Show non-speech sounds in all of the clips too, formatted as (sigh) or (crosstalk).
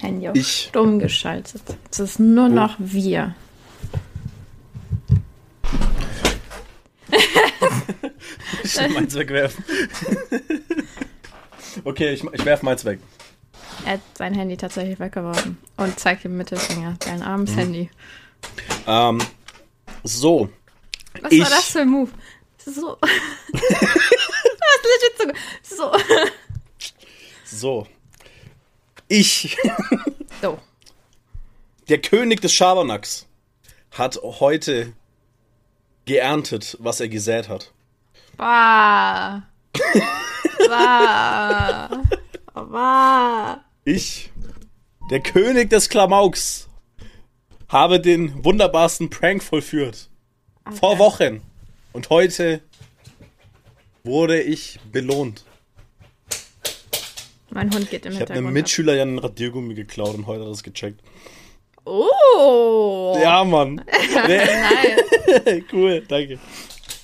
Handy auf ich. stumm geschaltet. Es ist nur noch wir. ich will meins wegwerfen. okay, ich, ich werfe meins weg. Er hat sein Handy tatsächlich weggeworfen und zeigt dem Mittelfinger. Dein armes mhm. Handy. Ähm, so. Was ich, war das für ein Move? So. (laughs) das ist legit so. So. So. Ich. (laughs) so. Der König des Schabernacks hat heute geerntet, was er gesät hat. Bah. bah. bah. Ich, der König des Klamauks, habe den wunderbarsten Prank vollführt. Okay. Vor Wochen. Und heute wurde ich belohnt. Mein Hund geht im Ich habe einem Mitschüler ja einen Radiergummi geklaut und heute hat er das gecheckt. Oh! Ja, Mann. (laughs) Nein. (laughs) cool, danke.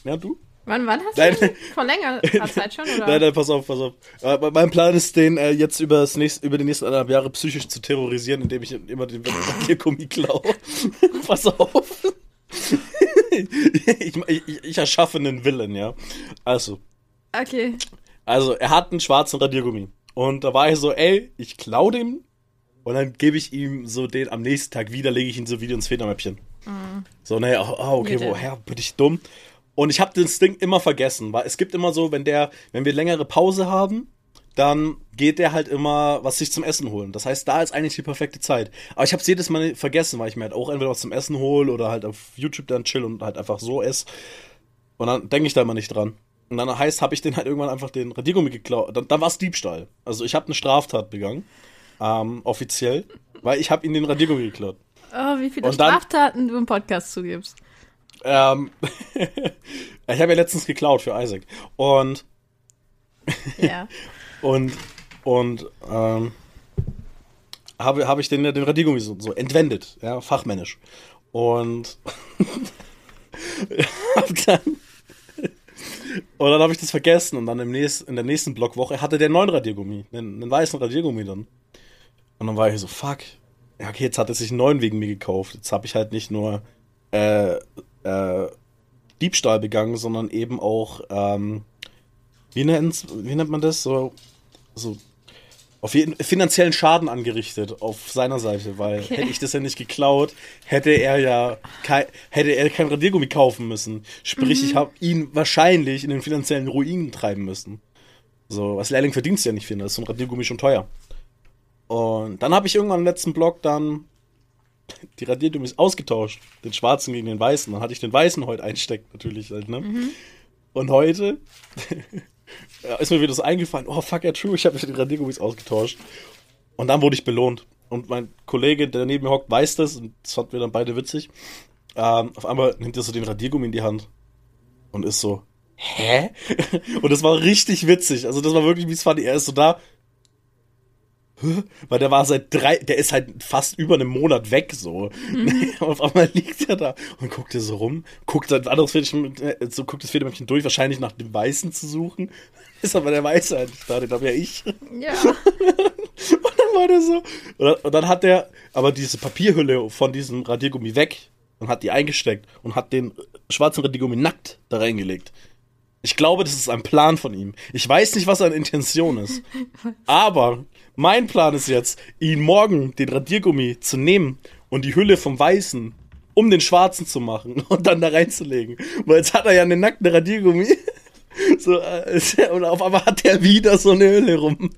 Ja, du? Wann, wann hast nein. du? Vor längerer (laughs) Zeit schon, oder? Nein, nein, pass auf, pass auf. Äh, mein Plan ist, den äh, jetzt über, das nächste, über die nächsten anderthalb Jahre psychisch zu terrorisieren, indem ich immer den Radiergummi klaue. pass auf. ich, ich, ich erschaffe einen Willen, ja. Also. Okay. Also, er hat einen schwarzen Radiergummi. Und da war ich so, ey, ich klau dem und dann gebe ich ihm so den am nächsten Tag wieder, lege ich ihn so wieder ins Federmäppchen. Mhm. So, naja, oh, okay, Bitte. woher bin ich dumm? Und ich habe das Ding immer vergessen, weil es gibt immer so, wenn der, wenn wir längere Pause haben, dann geht der halt immer was sich zum Essen holen. Das heißt, da ist eigentlich die perfekte Zeit. Aber ich habe es jedes Mal vergessen, weil ich mir halt auch entweder was zum Essen hole oder halt auf YouTube dann chill und halt einfach so esse. Und dann denke ich da immer nicht dran. Und dann heißt, habe ich den halt irgendwann einfach den Radiergummi geklaut. Dann, dann war es Diebstahl. Also ich habe eine Straftat begangen, ähm, offiziell, weil ich habe ihm den Radiergummi geklaut. Oh, wie viele dann, Straftaten du im Podcast zugibst. Ähm, (laughs) ich habe ja letztens geklaut für Isaac. Und ja. (laughs) und und ähm, habe hab ich den, den Radiergummi so, so entwendet, ja, fachmännisch. Und (laughs) hab dann und dann habe ich das vergessen und dann im nächsten, in der nächsten Blockwoche hatte der einen neuen Radiergummi, einen, einen weißen Radiergummi dann. Und dann war ich so, fuck, ja, okay, jetzt hat er sich einen neuen wegen mir gekauft. Jetzt habe ich halt nicht nur äh, äh, Diebstahl begangen, sondern eben auch, ähm, wie, nennt's, wie nennt man das? So, so auf jeden finanziellen Schaden angerichtet auf seiner Seite, weil okay. hätte ich das ja nicht geklaut, hätte er ja kein, hätte er kein Radiergummi kaufen müssen. Sprich, mhm. ich habe ihn wahrscheinlich in den finanziellen Ruin treiben müssen. So, was Lehrling verdienst ja nicht finde, ist so ein Radiergummi schon teuer. Und dann habe ich irgendwann im letzten Blog dann die Radiergummis ausgetauscht, den schwarzen gegen den weißen. Dann hatte ich den weißen heute einsteckt natürlich halt, ne? Mhm. Und heute ja, ist mir wieder so eingefallen, oh fuck, ja true, ich habe die Radiergummis ausgetauscht. Und dann wurde ich belohnt. Und mein Kollege, der neben mir hockt, weiß das und das fanden wir dann beide witzig. Ähm, auf einmal nimmt er so den Radiergummi in die Hand und ist so, hä? (laughs) und das war richtig witzig. Also das war wirklich, wie es fand. Er ist so da, weil der war seit drei, der ist halt fast über einem Monat weg so. Mhm. (laughs) Auf einmal liegt er da und guckt er so rum, guckt ein anderes Federmäppchen, äh, so guckt das Federmäppchen durch, wahrscheinlich nach dem Weißen zu suchen. (laughs) Ist aber der Weiße halt nicht da, den habe ja ich. Ja. (laughs) und dann war der so. Und dann hat der aber diese Papierhülle von diesem Radiergummi weg und hat die eingesteckt und hat den schwarzen Radiergummi nackt da reingelegt. Ich glaube, das ist ein Plan von ihm. Ich weiß nicht, was seine Intention ist. Aber mein Plan ist jetzt, ihn morgen den Radiergummi zu nehmen und die Hülle vom Weißen um den Schwarzen zu machen (laughs) und dann da reinzulegen. Weil jetzt hat er ja einen nackten Radiergummi. (laughs) So, äh, und auf einmal hat er wieder so eine Hülle rum.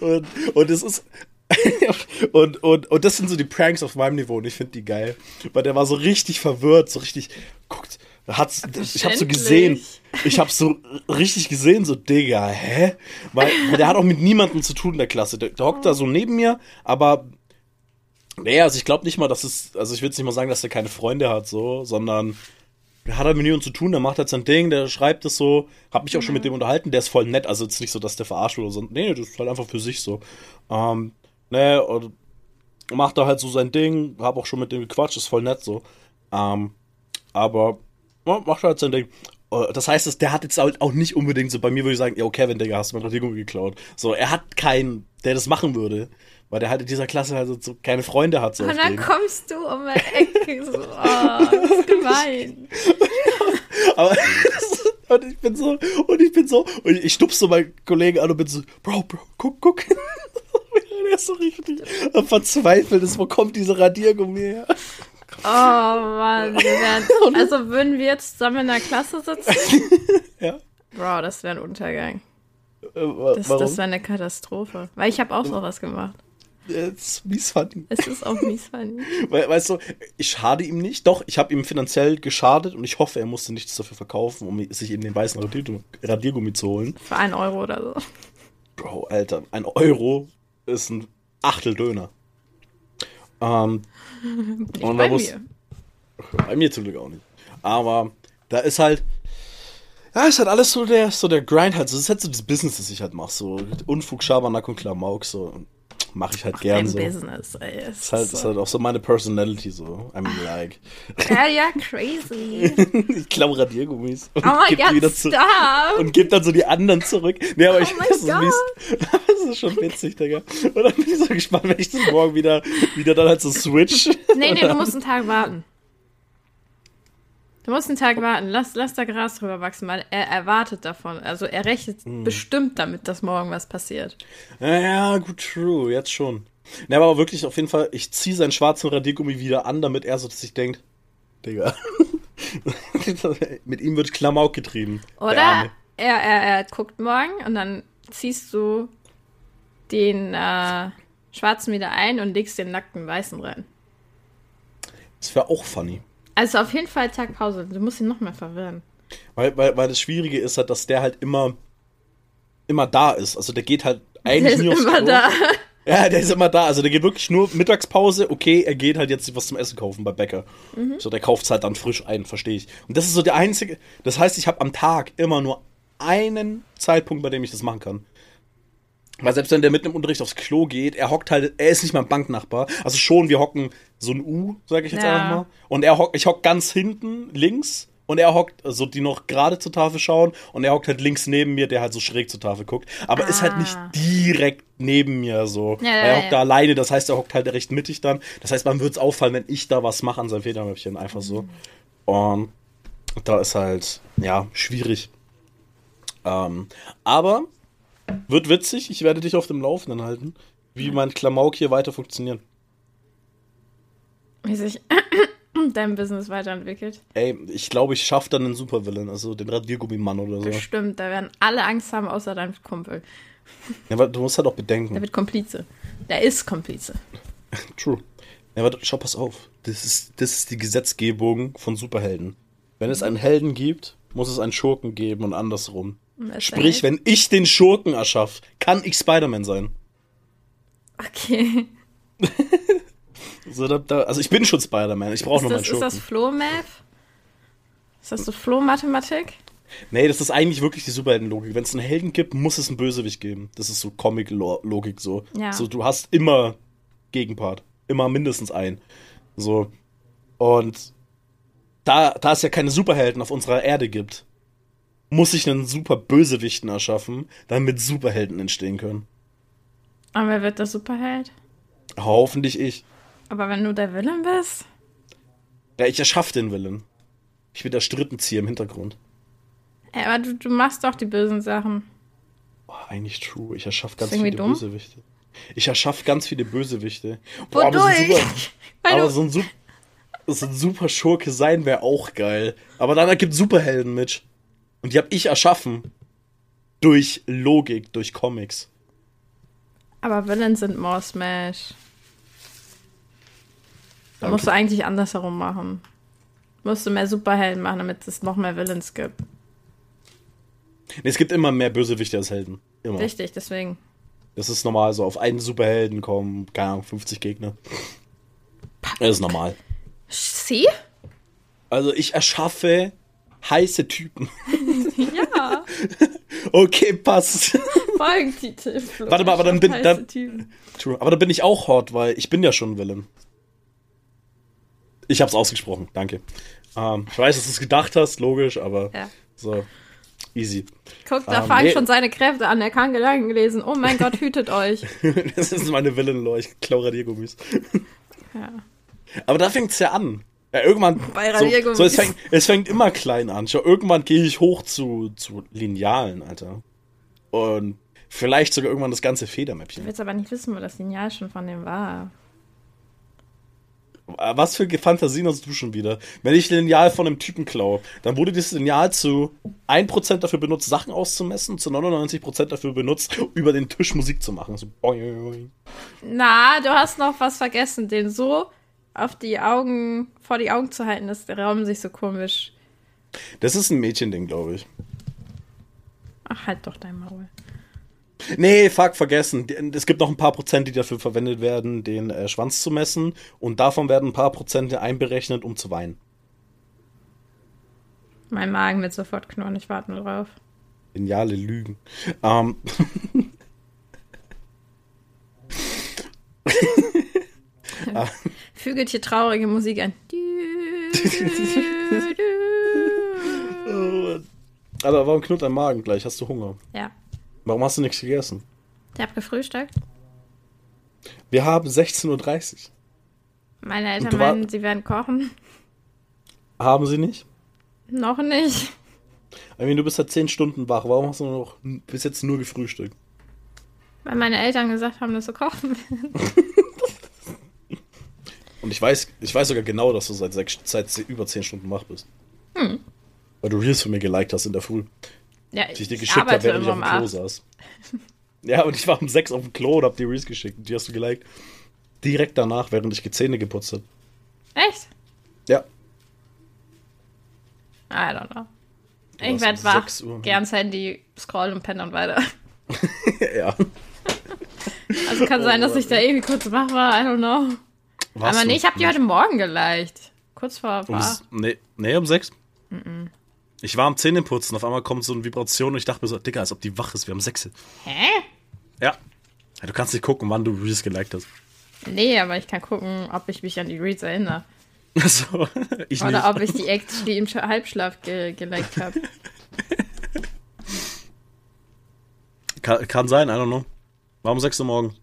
Und, und es ist. (laughs) und, und, und das sind so die Pranks auf meinem Niveau und ich finde die geil. Weil der war so richtig verwirrt, so richtig, guckt, hat's, ich habe so gesehen, ich habe so richtig gesehen, so Digga, hä? Weil, weil der hat auch mit niemandem zu tun in der Klasse. Der, der hockt da so neben mir, aber nee, also ich glaube nicht mal, dass es, also ich will jetzt nicht mal sagen, dass der keine Freunde hat, so, sondern der hat halt mit niemandem zu tun, der macht halt sein Ding, der schreibt es so, hab mich auch schon mit dem unterhalten, der ist voll nett, also jetzt nicht so, dass der verarscht oder so, nee, das ist halt einfach für sich so. Ähm, ne, und macht da halt so sein Ding, hab auch schon mit dem gequatscht, ist voll nett so. Ähm, aber ja, macht halt sein Ding. Das heißt, der hat jetzt auch nicht unbedingt so, bei mir würde ich sagen, yo, Kevin, Digga, hast du mein Radiergummi geklaut. So, er hat keinen, der das machen würde. weil der halt in dieser Klasse halt so keine Freunde hat. So Und dann kommst du um die Ecke, so, oh, das ist gemein. (laughs) Aber und ich bin so, und ich bin so, und ich stupse so meinen Kollegen an und bin so, Bro, Bro, guck, guck. (laughs) Der ist so richtig verzweifelt ist, wo kommt diese Radiergummi her? Oh Mann, (laughs) also würden wir jetzt zusammen in der Klasse sitzen? (laughs) Ja. Bro, das wäre ein Untergang. Äh, Das, warum? das wäre eine Katastrophe. Weil ich habe auch sowas gemacht. Ja, das ist mies funny. Es ist auch mies funny. (laughs) We weißt du, ich schade ihm nicht. Doch, ich habe ihm finanziell geschadet und ich hoffe, er musste nichts dafür verkaufen, um sich eben den weißen Radiergummi, Radiergummi zu holen. Für einen Euro oder so. Bro, Alter, ein Euro ist ein Achtel Döner. Ähm, Nicht (laughs) Und bei muss- mir. bei mir zum Glück auch nicht. Aber da ist halt, ja, ist halt alles so der, so der Grind halt. So, das ist halt so das Business, das ich halt mache. So Unfug, Schabernack und Klamauk, so mache ich halt gern Dein so. Business, ey. Es Ist halt, ist ist so. halt auch so meine Personality, so. I mean, like. Ja, ja, crazy. (laughs) ich klaue Radiergummis und Oh mein geb die wieder zurück. Und geb dann so die anderen zurück. Nee, aber Oh ich das ist, mies. das ist schon witzig, Digga. Und dann bin ich so gespannt, wenn ich das morgen wieder, wieder dann halt so switch. Nee, nee, du musst (laughs) einen Tag warten. Du musst einen Tag warten. Lass, lass da Gras drüber wachsen, weil er erwartet davon. Also er rechnet Hm. bestimmt damit, dass morgen was passiert. Ja, gut, true, jetzt schon. Ne, aber wirklich auf jeden Fall, ich ziehe seinen schwarzen Radiergummi wieder an, damit er so sich denkt, Digga, (laughs) mit ihm wird Klamauk getrieben. der Oder er, er, er guckt morgen und dann ziehst du den äh, schwarzen wieder ein und legst den nackten weißen rein. Das wäre auch funny. Also auf jeden Fall Tag Pause. Du musst ihn noch mehr verwirren. Weil, weil, weil das Schwierige ist halt, dass der halt immer, immer da ist. Also der geht halt Der eigentlich ist nie aufs immer Klo. da. (laughs) Ja, der ist immer da. Also der geht wirklich nur Mittagspause. Okay, er geht halt jetzt was zum Essen kaufen bei Bäcker. Mhm. So, der kauft halt dann frisch ein, verstehe ich. Und das ist so der einzige. Das heißt, ich habe am Tag immer nur einen Zeitpunkt, bei dem ich das machen kann. Weil selbst wenn der mitten im Unterricht aufs Klo geht, er hockt halt, er ist nicht mein Banknachbar. Also schon, wir hocken so ein U, sage ich jetzt Ja. einfach mal. Und er hockt, ich hock ganz hinten links und er hockt, also die noch gerade zur Tafel schauen und er hockt halt links neben mir, der halt so schräg zur Tafel guckt. Aber ist halt nicht Ah. direkt neben mir so. Ja, er hockt ja. da alleine, das heißt, er hockt halt recht mittig dann. Das heißt, man wird's auffallen, wenn ich da was mache an seinem Federmäppchen, einfach so. Mhm. Und da ist halt, ja, schwierig. Ähm, aber wird witzig, ich werde dich auf dem Laufenden halten, wie mein Klamauk hier weiter funktioniert. Wie sich (coughs) dein Business weiterentwickelt. Ey, ich glaube, ich schaffe dann einen Supervillain, also den Radiergummimann oder so. Bestimmt, da werden alle Angst haben, außer dein Kumpel. Ja, aber du musst halt auch Der bedenken. wird Komplize. Der ist Komplize. (laughs) True. Ja, aber schau, pass auf. Das ist, das ist die Gesetzgebung von Superhelden. Wenn es einen Helden gibt, muss es einen Schurken geben und andersrum. Und der Sprich, wenn ich den Schurken erschaff, kann ich Spider-Man sein. Okay. (laughs) So, da, da, also ich bin schon Spider-Man, ich brauche Ist noch meinen das, ist Schurken. das Flo-Math? Ist das so Flo-Mathematik? Nee, das ist eigentlich wirklich die Superheldenlogik. Wenn es einen Helden gibt, muss es einen Bösewicht geben. Das ist so Comic-Logik so. Ja. So, du hast immer Gegenpart. Immer mindestens einen. So. Und da, da es ja keine Superhelden auf unserer Erde gibt, muss ich einen super Bösewichten erschaffen, damit Superhelden entstehen können. Aber wer wird der Superheld? Hoffentlich ich. Aber wenn du der Villain bist? Ja, ich erschaffe den Willen. Ich bin der Strittenzieher im Hintergrund. Ja, aber du, du machst doch die bösen Sachen. Oh, eigentlich true. Ich erschaffe ganz viele dumm? Bösewichte. Ich erschaffe ganz viele Bösewichte. Boah, aber so ein Wodurch? super, aber so ein, Sup- so ein super Schurke sein wäre auch geil. Aber dann ergibt Superhelden mit. Und die habe ich erschaffen. Durch Logik, durch Comics. aber Villains sind more Smash. Da Danke. musst du eigentlich andersherum machen. Musst du mehr Superhelden machen, damit es noch mehr Villains gibt. Nee, es gibt immer mehr Bösewichte als Helden. Immer. Richtig, deswegen. Das ist normal. So auf einen Superhelden kommen, keine Ahnung, 50 Gegner. Das ist normal. Sie? Also ich erschaffe heiße Typen. (laughs) Ja. (laughs) Okay, passt. Folgentitel. Warte mal, aber dann bin- dann-. Aber da bin ich auch hot, weil ich bin ja schon ein Ich hab's ausgesprochen, danke. Ähm, ich weiß, dass du es gedacht hast, logisch, aber Ja. so. Easy. Guck, da Ähm, fangen nee. schon seine Kräfte an. Er kann Gedanken lesen. Oh mein Gott, hütet euch. (laughs) das ist meine Villain-Lore. Ich klau Radiergummis. Ja. Aber da fängt's ja an. Ja, irgendwann. Bei so, Radiergummis. so, es, fängt, es fängt immer klein an. Schau, irgendwann gehe ich hoch zu, zu Linealen, Alter. Und vielleicht sogar irgendwann das ganze Du Federmäppchen. willst aber nicht wissen, wo das Lineal schon von dem war. Was für Fantasien hast du schon wieder? Wenn ich Lineal von einem Typen klaue, dann wurde dieses Lineal zu 1% dafür benutzt, Sachen auszumessen, zu 99% dafür benutzt, über den Tisch Musik zu machen. So boing, boing. Na, du hast noch was vergessen, den so auf die Augen, vor die Augen zu halten, dass der Raum sich so komisch. Das ist ein Mädchending, glaube ich. Ach, halt doch dein Maul. Nee, fuck, vergessen. Es gibt noch ein paar Prozent, die dafür verwendet werden, den äh, Schwanz zu messen. Und davon werden ein paar Prozente einberechnet, um zu weinen. Mein Magen wird sofort knurren, ich warte nur drauf. Geniale Lügen. Ähm, (laughs) Fügelt hier traurige Musik ein. (laughs) Aber warum knurrt dein Magen gleich? Hast du Hunger? Ja, Warum hast du nichts gegessen? ich hab gefrühstückt. Wir haben 16.30 Uhr. Meine Eltern du meinen, sie werden kochen. Haben sie nicht? Noch nicht. I mean, du bist seit 10 Stunden wach. Warum hast du noch bis jetzt nur gefrühstückt? Weil meine Eltern gesagt haben, dass sie kochen werden. (laughs) Und ich weiß, ich weiß sogar genau, dass du seit, seit über 10 Stunden wach bist. Hm. Weil du Reels von mir geliked hast in der Früh. Ja, Die ich dir geschickt habe, während ich auf dem Klo saß. Ja, und ich war um 6 auf dem Klo und hab die Reels geschickt. Und die hast du geliked. Direkt danach, während ich die Zähne geputzt habe. Echt? Ja. I don't know. Du Ich warst werd um wach, 6 Uhr. gern ins Handy scrollen und pennen und weiter. (laughs) ja. Also kann sein, dass ich da irgendwie kurz wach war, I don't know. Warst Aber nee, ich habe die heute Morgen geleicht. Kurz vor Um, nee, nee, um 6. Ich war am Zähneputzen, auf einmal kommt so eine Vibration und ich dachte mir so, Digga, als ob die wach ist, wir haben 6. Hä? Ja. ja. Du kannst nicht gucken, wann du Reels geliked hast. Nee, aber ich kann gucken, ob ich mich an die Reads erinnere. (laughs) so, ich Oder nicht. ob ich die actually im Sch- Halbschlaf ge geliked habe. (laughs) Kann, kann sein, I don't know. War um 6 Uhr morgen.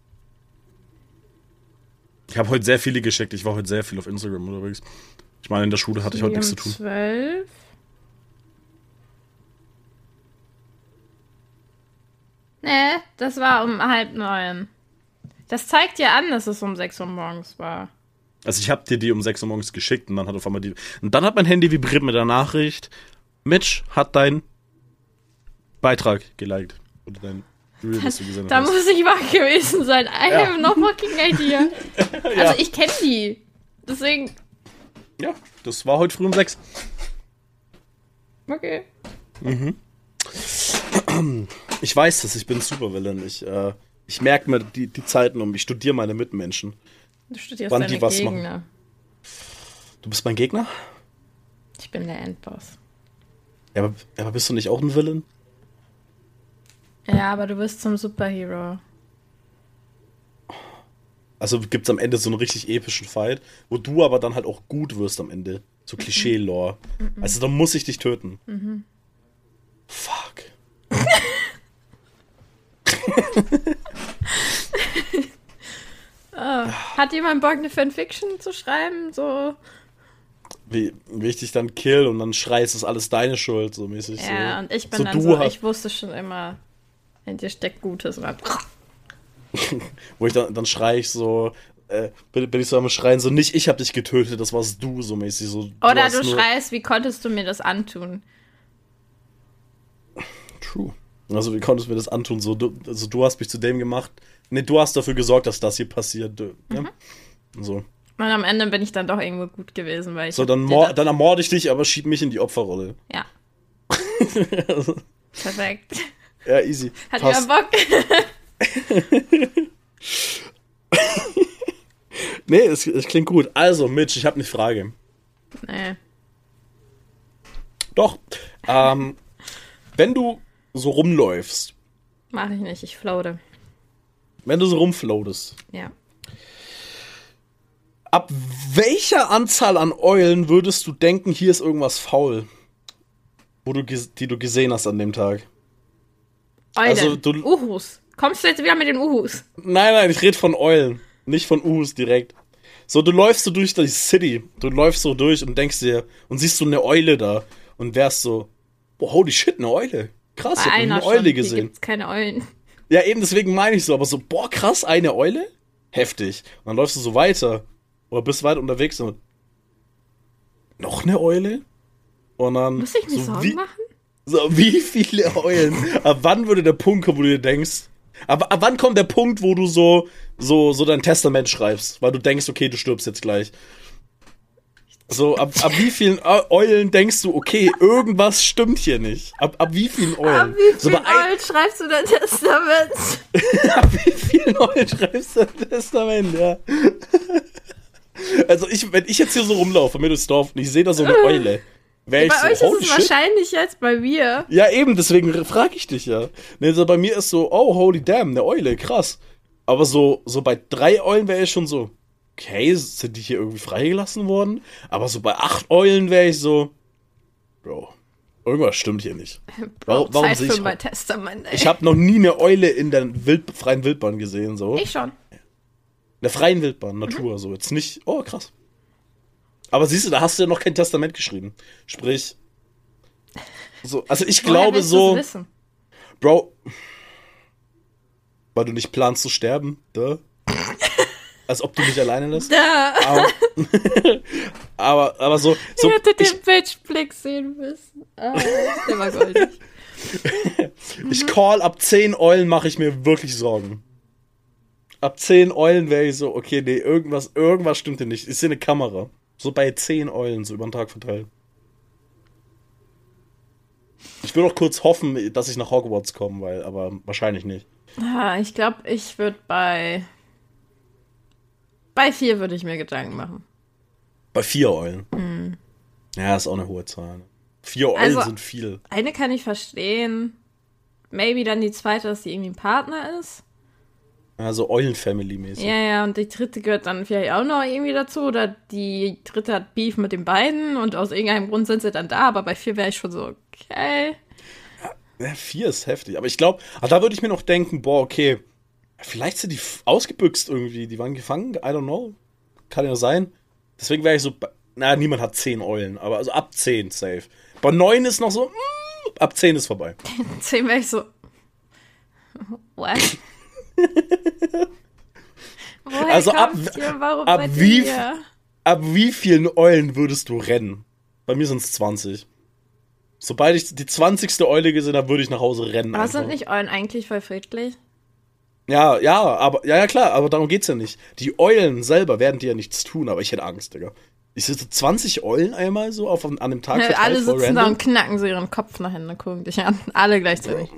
Ich habe heute sehr viele geschickt. Ich war heute sehr viel auf Instagram unterwegs. Ich meine, in der Schule hatte ich heute nichts zu tun. Zwölf. Nee, das war um halb neun. Das zeigt ja an, dass es um sechs Uhr morgens war. Also ich habe dir die um 6 Uhr morgens geschickt und dann hat auf einmal die. Und dann hat mein Handy vibriert mit der Nachricht. Mitch hat dein Beitrag geliked. Oder dein Reel, das du gesendet Da hast. muss ich wach gewesen sein. I Ja. have no fucking idea. (laughs) Also ich kenne die. Deswegen, Ja, das war heute früh um 6. okay. Ich weiß das, ich bin Supervillain. Ich, äh, ich merke mir die, die Zeiten um. Ich studiere meine Mitmenschen. Du studierst Wann deine die was machen. Gegner. Du bist mein Gegner? Ich bin der Endboss. Ja, aber, aber bist du nicht auch ein Villain? Ja, aber du bist zum Superhero. Also gibt's am Ende so einen richtig epischen Fight, wo du aber dann halt auch gut wirst am Ende. So Klischee-Lore. Also da muss ich dich töten. Fuck. (laughs) Hat jemand Bock, eine Fanfiction zu schreiben? So. Wie, wie ich dich dann kill und dann schreist, ist alles deine Schuld, so mäßig. Ja, so. und ich bin so dann du so, hast, ich wusste schon immer, in dir steckt Gutes. Und (laughs) Wo ich dann, dann schrei ich so, äh, bin, bin ich so am Schreien, so nicht ich hab dich getötet, das warst du, so mäßig. So, Oder du nur- schreist, wie konntest du mir das antun? True. Also wie konntest du mir das antun? So, du, also du hast mich zu dem gemacht. Nee, du hast dafür gesorgt, dass das hier passiert. Ja? Mhm. So. Und am Ende bin ich dann doch irgendwo gut gewesen, weil ich. So, dann, dann ermorde ich dich, aber schieb mich in die Opferrolle. Ja. (laughs) Perfekt. Ja, easy. Hat Passt. jemand Bock? (laughs) Nee, es, es klingt gut. Also, Mitch, ich habe eine Frage. nee. Doch. Ähm, wenn du so rumläufst, Mach ich nicht, ich floate. wenn du so rumfloatest, Ja. ab welcher Anzahl an Eulen würdest du denken, hier ist irgendwas faul? wo du, die du gesehen hast an dem Tag. Eulen. Also, du- Uhus. Kommst du jetzt wieder mit den Uhus? Nein, nein, ich rede von Eulen, nicht von Uhus direkt. So, du läufst so durch die City, du läufst so durch und denkst dir und siehst so eine Eule da und wärst so, boah, holy shit, eine Eule. Krass, ich Bei hab noch nie einer eine Eule schon. Hier gesehen. gibt's keine Eulen. Ja, eben deswegen meine ich so, aber so, boah, krass, eine Eule? Heftig. Und dann läufst du so weiter. Oder bist weit unterwegs und noch eine Eule? Und dann. Muss ich mir so Sorgen wie, machen? So, wie viele Eulen? ab wann würde der Punkt kommen, wo du dir denkst? Ab, ab wann kommt der Punkt, wo du so, so, so dein Testament schreibst? Weil du denkst, okay, du stirbst jetzt gleich. So, ab, ab wie vielen Eu- Eulen denkst du, okay, irgendwas stimmt hier nicht? Ab, ab wie vielen Eulen? Ab wie so viel bei ein- Eulen schreibst du dein Testament? (laughs) Ab wie vielen Eulen schreibst du ein Testament, ja? (laughs) Also ich, wenn ich jetzt hier so rumlaufe mit durchs Dorf und ich sehe da so eine Eule, wäre ich Bei euch so, ist holy es shit. wahrscheinlich als bei mir. Ja, eben, deswegen frage ich dich ja. Nee, so bei mir ist so, oh, holy damn, eine Eule, krass. Aber so, so bei drei Eulen wäre ich schon so, okay, sind die hier irgendwie freigelassen worden? Aber so bei acht Eulen wäre ich so, Bro, irgendwas stimmt hier nicht. (laughs) Warum, warum Zeit sehe ich, mein Testament, ey. ich habe noch nie eine Eule in der Wild, freien Wildbahn gesehen, so. Ich schon. In der freien Wildbahn, Natur, so. Jetzt nicht, oh, krass. Aber siehst du, da hast du ja noch kein Testament geschrieben. Sprich, so, also ich (laughs) glaube so, Wissen? Bro, weil du nicht planst zu sterben, da. Als ob du mich alleine lässt. Da. Aber, (laughs) aber, aber so, so ich, den Bitchblick sehen müssen. Ah, der war goldig. (laughs) ich call, ab 10 Eulen mache ich mir wirklich Sorgen. Ab 10 Eulen wäre ich so, okay, nee, irgendwas, irgendwas stimmt hier nicht. Ich sehe eine Kamera. So bei 10 Eulen, so über den Tag verteilt. Ich will noch kurz hoffen, dass ich nach Hogwarts komme, weil, aber wahrscheinlich nicht. Ah, ich glaube, ich würde bei. Bei vier würde ich mir Gedanken machen. Bei 4 Eulen. Ja, ist auch eine hohe Zahl. Vier Eulen Also- sind viel. Eine kann ich verstehen. Maybe dann die zweite, dass sie irgendwie ein Partner ist. Also Eulen-Family-mäßig. Ja, ja, und die dritte gehört dann vielleicht auch noch irgendwie dazu. Oder die dritte hat Beef mit den beiden und aus irgendeinem Grund sind sie dann da. Aber bei vier wäre ich schon so, okay. Ja, vier ist heftig. Aber ich glaube, da würde ich mir noch denken, boah, okay, vielleicht sind die ausgebüxt irgendwie. Die waren gefangen, I don't know. Kann ja sein. Deswegen wäre ich so, na, niemand hat zehn Eulen, aber also ab zehn safe. Bei neun ist noch so, mm, ab zehn ist vorbei. (laughs) Zehn wäre ich so. (laughs) What? (laughs) Woher Also ab- hier? Warum ab wie dir? Ab wie vielen Eulen würdest du rennen? Bei mir sind es 20. Sobald ich die 20. Eule gesehen habe, würde ich nach Hause rennen. Aber einfach. sind nicht Eulen eigentlich voll friedlich? Ja, ja, aber, ja, ja, klar, aber darum geht's ja nicht. Die Eulen selber werden dir ja nichts tun, aber ich hätte Angst, Digga. Ich sitze 20 Eulen einmal so auf, an dem Tag verteilt, Alle sitzen da random. und knacken so ihren Kopf nach hinten, gucken dich an. Alle gleichzeitig.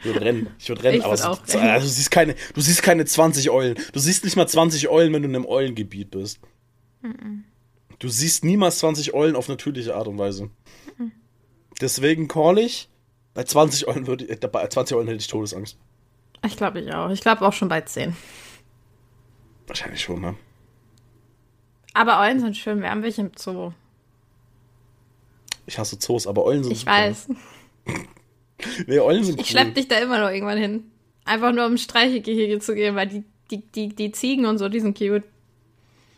Ich würde rennen, ich würde rennen, Ich aber würd so, rennen. also, du siehst keine, du siehst keine 20 Eulen. Du siehst nicht mal 20 Eulen, wenn du in einem Eulengebiet bist. Du siehst niemals 20 Eulen auf natürliche Art und Weise. Deswegen call ich, bei 20 Eulen würde ich, äh, bei 20 Eulen hätte ich Todesangst. Ich glaube ich auch. Ich glaube auch schon bei 10. Wahrscheinlich schon, ne? Aber Eulen sind schön. Wir haben welche im Zoo. Ich hasse Zoos, aber Eulen sind Ich super. weiß. (laughs) Nee, Eulen sind Ich cool. schlepp dich da immer noch irgendwann hin. Einfach nur um Streichegehege zu gehen, weil die, die, die, die Ziegen und so, die sind cute.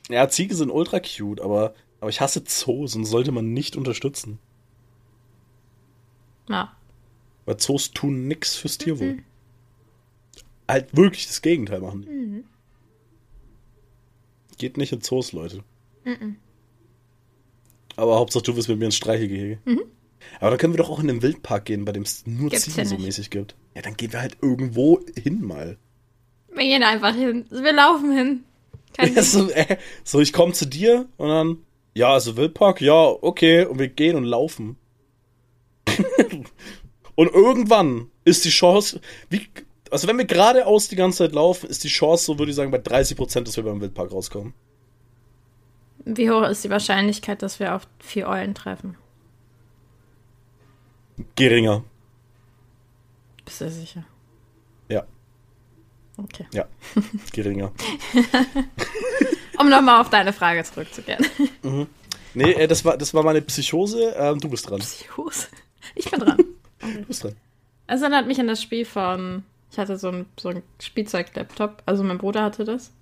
Ja, Ziege sind ultra cute, aber, aber ich hasse Zoos und sollte man nicht unterstützen. Ja. Weil Zoos tun nix fürs Tierwohl. Halt wirklich das Gegenteil machen die. Geht nicht in Zoos, Leute. Aber Hauptsache du wirst mit mir ins Streichegehege. Aber dann können wir doch auch in den Wildpark gehen, bei dem es nur Gibt's Ziegen ja so mäßig gibt. Ja, dann gehen wir halt irgendwo hin mal. Wir gehen einfach hin. Wir laufen hin. Ja, so, äh, so, ich komme zu dir und dann, ja, also Wildpark, ja, okay, und wir gehen und laufen. (laughs) und irgendwann ist die Chance, wie, also wenn wir geradeaus die ganze Zeit laufen, ist die Chance, so würde ich sagen, bei 30%, dass wir beim Wildpark rauskommen. Wie hoch ist die Wahrscheinlichkeit, dass wir auf vier Eulen treffen? Geringer. Bist du sicher? Ja, Okay. ja, geringer. (laughs) Um nochmal auf deine Frage zurückzukehren. Nee, äh, das war, das war meine Psychose, ähm, du bist dran. Psychose. Ich bin dran. Du bist dran. Es erinnert mich an das Spiel von. Ich hatte so ein, so ein Spielzeug-Laptop. Also mein Bruder hatte das.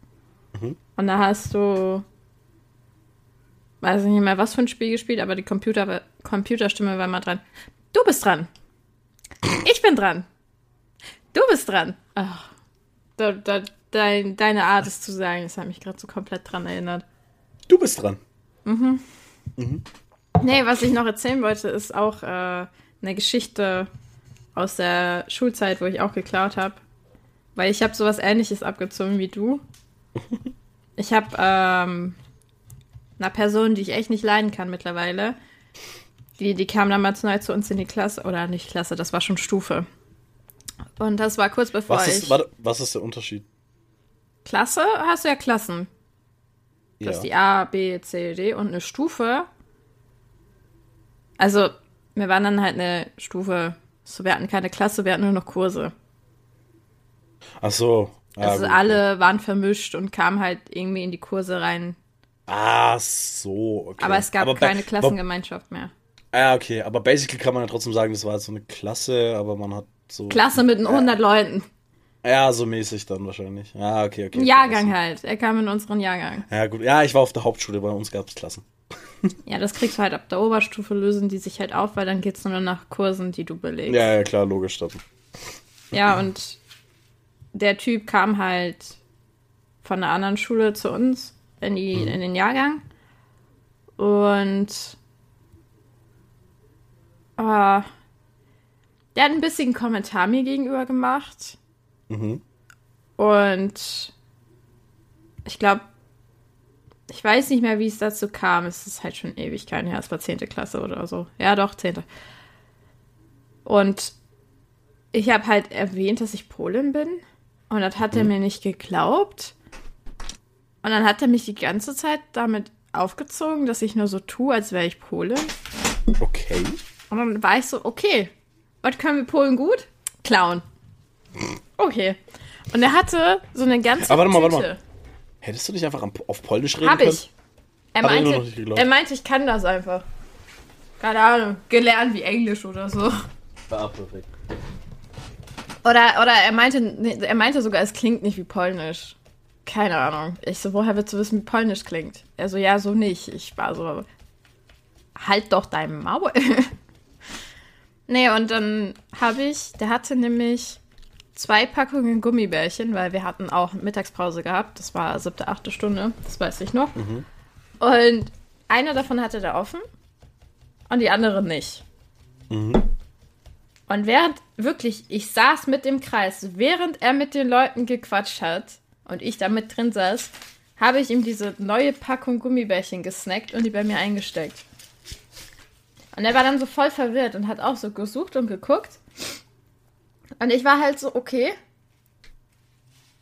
Mhm. Und da hast du. Weiß ich nicht mehr, was für ein Spiel gespielt, aber die Computer, Computerstimme war mal dran. Du bist dran. Ich bin dran. Du bist dran. Ach, da, da, dein, deine Art, es zu sagen, das hat mich gerade so komplett dran erinnert. Du bist dran. Nee, was ich noch erzählen wollte, ist auch äh, eine Geschichte aus der Schulzeit, wo ich auch geklaut habe. Weil ich habe sowas ähnliches abgezogen wie du. (laughs) Ich habe ähm, einer Person, die ich echt nicht leiden kann mittlerweile, die, die kam damals neu zu uns in die Klasse, oder nicht Klasse, das war schon Stufe. Und das war kurz bevor Was ich... ist, warte, was ist der Unterschied? Klasse hast du ja Klassen. Du hast die A, B, C, D und eine Stufe. Also, wir waren dann halt eine Stufe. So, wir hatten keine Klasse, wir hatten nur noch Kurse. Ach so. Ah, also gut. alle waren vermischt und kamen halt irgendwie in die Kurse rein. Ah, so, okay. Aber es gab ba- keine aber- Klassengemeinschaft mehr. Ah, okay. Aber basically kann man ja trotzdem sagen, das war jetzt so eine Klasse, aber man hat so. Klasse mit 100 Leuten. Ja, so mäßig dann wahrscheinlich. Ah, okay, okay. Ein okay, Jahrgang also- halt. Er kam in unseren Jahrgang. Ja, gut. Ja, ich war auf der Hauptschule, bei uns gab es Klassen. Ja, das kriegst du halt ab der Oberstufe, lösen die sich halt auf, weil dann geht's nur nach Kursen, die du belegst. Ja, ja, klar, logisch dann. Ja, und der Typ kam halt von einer anderen Schule zu uns in, die, in den Jahrgang. Und äh, der hat ein bisschen Kommentar mir gegenüber gemacht. Mhm. Und ich glaube, ich weiß nicht mehr, wie es dazu kam. Es ist halt schon Ewigkeiten her. Es war 10. Klasse oder so. Ja, doch, 10. Und ich habe halt erwähnt, dass ich Polin bin. Und das hat er mir nicht geglaubt. Und dann hat er mich die ganze Zeit damit aufgezogen, dass ich nur so tue, als wäre ich Polin. Okay. Und dann war ich so, okay, was können wir Polen gut? Klauen. Okay. Und er hatte so eine ganze Aber warte mal, warte mal. Hättest du nicht einfach auf Polnisch reden Hab können? ich. Er meinte, noch nicht geglaubt. er meinte, ich kann das einfach. Keine Ahnung, gelernt wie Englisch oder so. Ah, perfekt. Oder, oder er meinte, er meinte sogar, es klingt nicht wie Polnisch. Keine Ahnung. Ich so, woher willst du wissen, wie Polnisch klingt? Er so, ja, so nicht. Ich war so, halt doch dein Maul. (laughs) nee, und dann habe ich, der hatte nämlich zwei Packungen Gummibärchen, weil wir hatten auch Mittagspause gehabt. Das war siebte, achte Stunde. Das weiß ich noch. Und eine davon hatte der offen und die andere nicht. Und während, wirklich, ich saß mit im Kreis, während er mit den Leuten gequatscht hat und ich da mit drin saß, habe ich ihm diese neue Packung Gummibärchen gesnackt und die bei mir eingesteckt. Und er war dann so voll verwirrt und hat auch so gesucht und geguckt. Und ich war halt so, okay,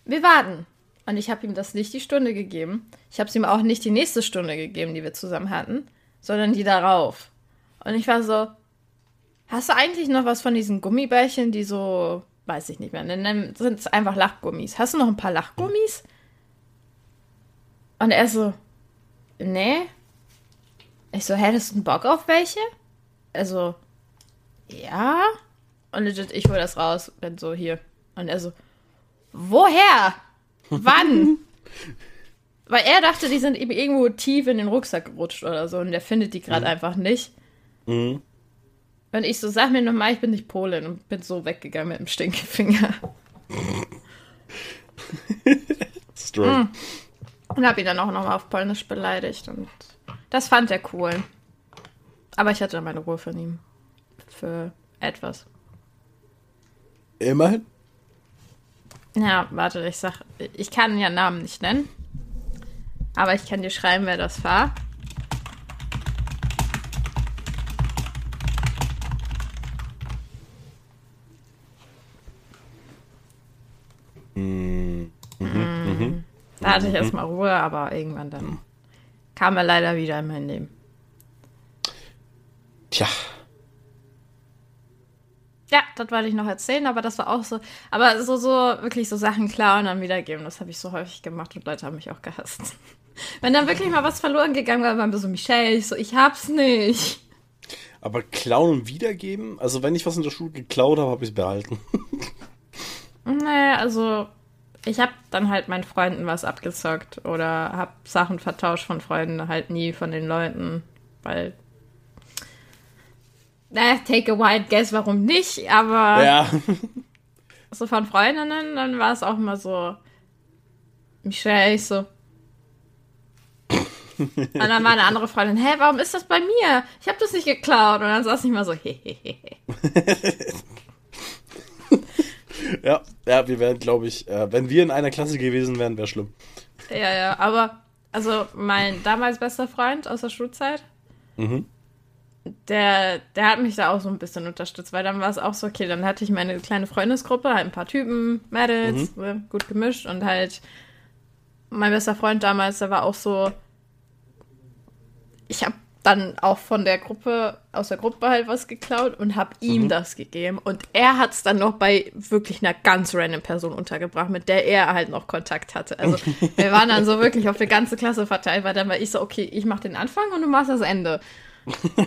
wir warten. Und ich habe ihm das nicht die Stunde gegeben. Ich habe es ihm auch nicht die nächste Stunde gegeben, die wir zusammen hatten, sondern die darauf. Und ich war so, Hast du eigentlich noch was von diesen Gummibärchen, die so, weiß ich nicht mehr, nennen sind es einfach Lachgummis. Hast du noch ein paar Lachgummis? Und er so, nee. Ich so, hättest du Bock auf welche? Also, ja. Und legit, ich hol das raus, bin so hier. Und er so, woher? Wann? (laughs) Weil er dachte, die sind eben irgendwo tief in den Rucksack gerutscht oder so und der findet die gerade einfach nicht. Mhm. Und ich so, sag mir nochmal, ich bin nicht Polin und bin so weggegangen mit dem Stinkefinger. (laughs) Strong. Und hab ihn dann auch nochmal auf Polnisch beleidigt und das fand er cool. Aber ich hatte dann meine Ruhe von ihm. Für etwas. Immerhin. Ja, warte, ich sag, ich kann ja Namen nicht nennen. Aber ich kann dir schreiben, wer das war. Mhm. Da hatte ich erstmal Ruhe, aber irgendwann dann kam er leider wieder in mein Leben. Tja. Das wollte ich noch erzählen, aber das war auch so. Aber so, so, wirklich so Sachen klauen und dann wiedergeben, das habe ich so häufig gemacht und Leute haben mich auch gehasst. (laughs) Wenn dann wirklich mal was verloren gegangen war, waren wir so, Michelle, ich so, ich hab's nicht. Aber klauen und wiedergeben? Also wenn ich was in der Schule geklaut habe, habe ich es behalten. (laughs) Naja, also ich habe dann halt meinen Freunden was abgezockt oder habe Sachen vertauscht von Freunden, halt nie von den Leuten, weil naja, take a wild guess, warum nicht, aber Ja. (laughs) so von Freundinnen, dann war es auch immer so, Michelle, ich so. (laughs) Und dann war eine andere Freundin, hä, warum ist das bei mir? Ich habe das nicht geklaut. Und dann saß ich mal so, (laughs) hehehe. Ja, ja, wir wären, glaube ich, äh, wenn wir in einer Klasse gewesen wären, wäre schlimm. Ja, ja, aber also mein damals bester Freund aus der Schulzeit, Mhm. Der, der hat mich da auch so ein bisschen unterstützt, weil dann war es auch so, okay, dann hatte ich meine kleine Freundesgruppe, halt ein paar Typen, Mädels, ne, gut gemischt und halt mein bester Freund damals, der war auch so, ich habe dann auch von der Gruppe, aus der Gruppe halt was geklaut und habe ihm das gegeben. Und er hat es dann noch bei wirklich einer ganz random Person untergebracht, mit der er halt noch Kontakt hatte. Also (laughs) wir waren dann so wirklich auf die ganze Klasse verteilt, weil dann war ich so, okay, ich mache den Anfang und du machst das Ende.